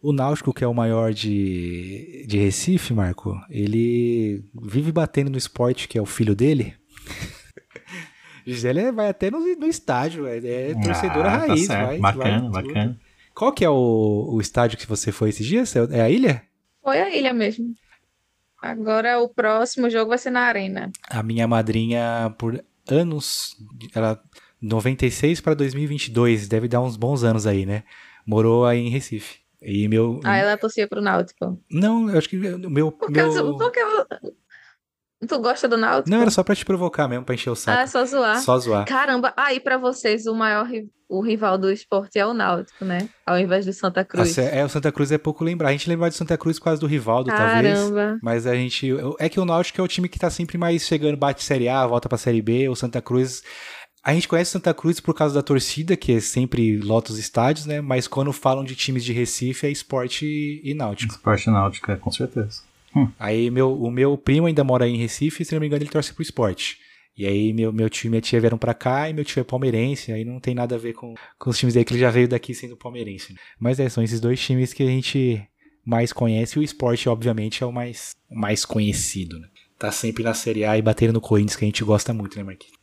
O Náutico, que é o maior de, de Recife, Marco, ele vive batendo no esporte, que é o filho dele. Gisele vai até no, no estádio, é, é torcedora Ah, tá raiz. vai, Bacana, vai tudo. bacana. Qual que é o, o estádio que você foi esses dias? É a ilha? Foi a ilha mesmo. Agora o próximo jogo vai ser na Arena. A minha madrinha, por anos, ela 96 para 2022, deve dar uns bons anos aí, né? Morou aí em Recife. E meu. Ah, ela torcia pro Náutico. Não, eu acho que o meu. Por que, meu... por que tu gosta do Náutico? Não, era só pra te provocar mesmo, pra encher o saco. Ah, só zoar. Só zoar. Caramba, aí pra vocês o maior ri- o rival do esporte é o Náutico, né? Ao invés do Santa Cruz. Ah, é, o Santa Cruz é pouco lembrar. A gente lembra de Santa Cruz causa do Rivaldo, talvez. Caramba. Mas a gente. É que o Náutico é o time que tá sempre mais chegando, bate Série A, volta pra Série B. O Santa Cruz. A gente conhece Santa Cruz por causa da torcida, que é sempre lota os estádios, né? Mas quando falam de times de Recife, é esporte e náutico. Esporte náutico, é, com certeza. Aí meu, o meu primo ainda mora aí em Recife, se não me engano, ele torce pro esporte. E aí meu, meu tio e minha tia vieram pra cá e meu tio é palmeirense, aí não tem nada a ver com, com os times aí que ele já veio daqui sendo palmeirense. né? Mas é, são esses dois times que a gente mais conhece e o esporte, obviamente, é o mais, o mais conhecido, né? Tá sempre na Série A e batendo no Corinthians, que a gente gosta muito, né, Marquinhos?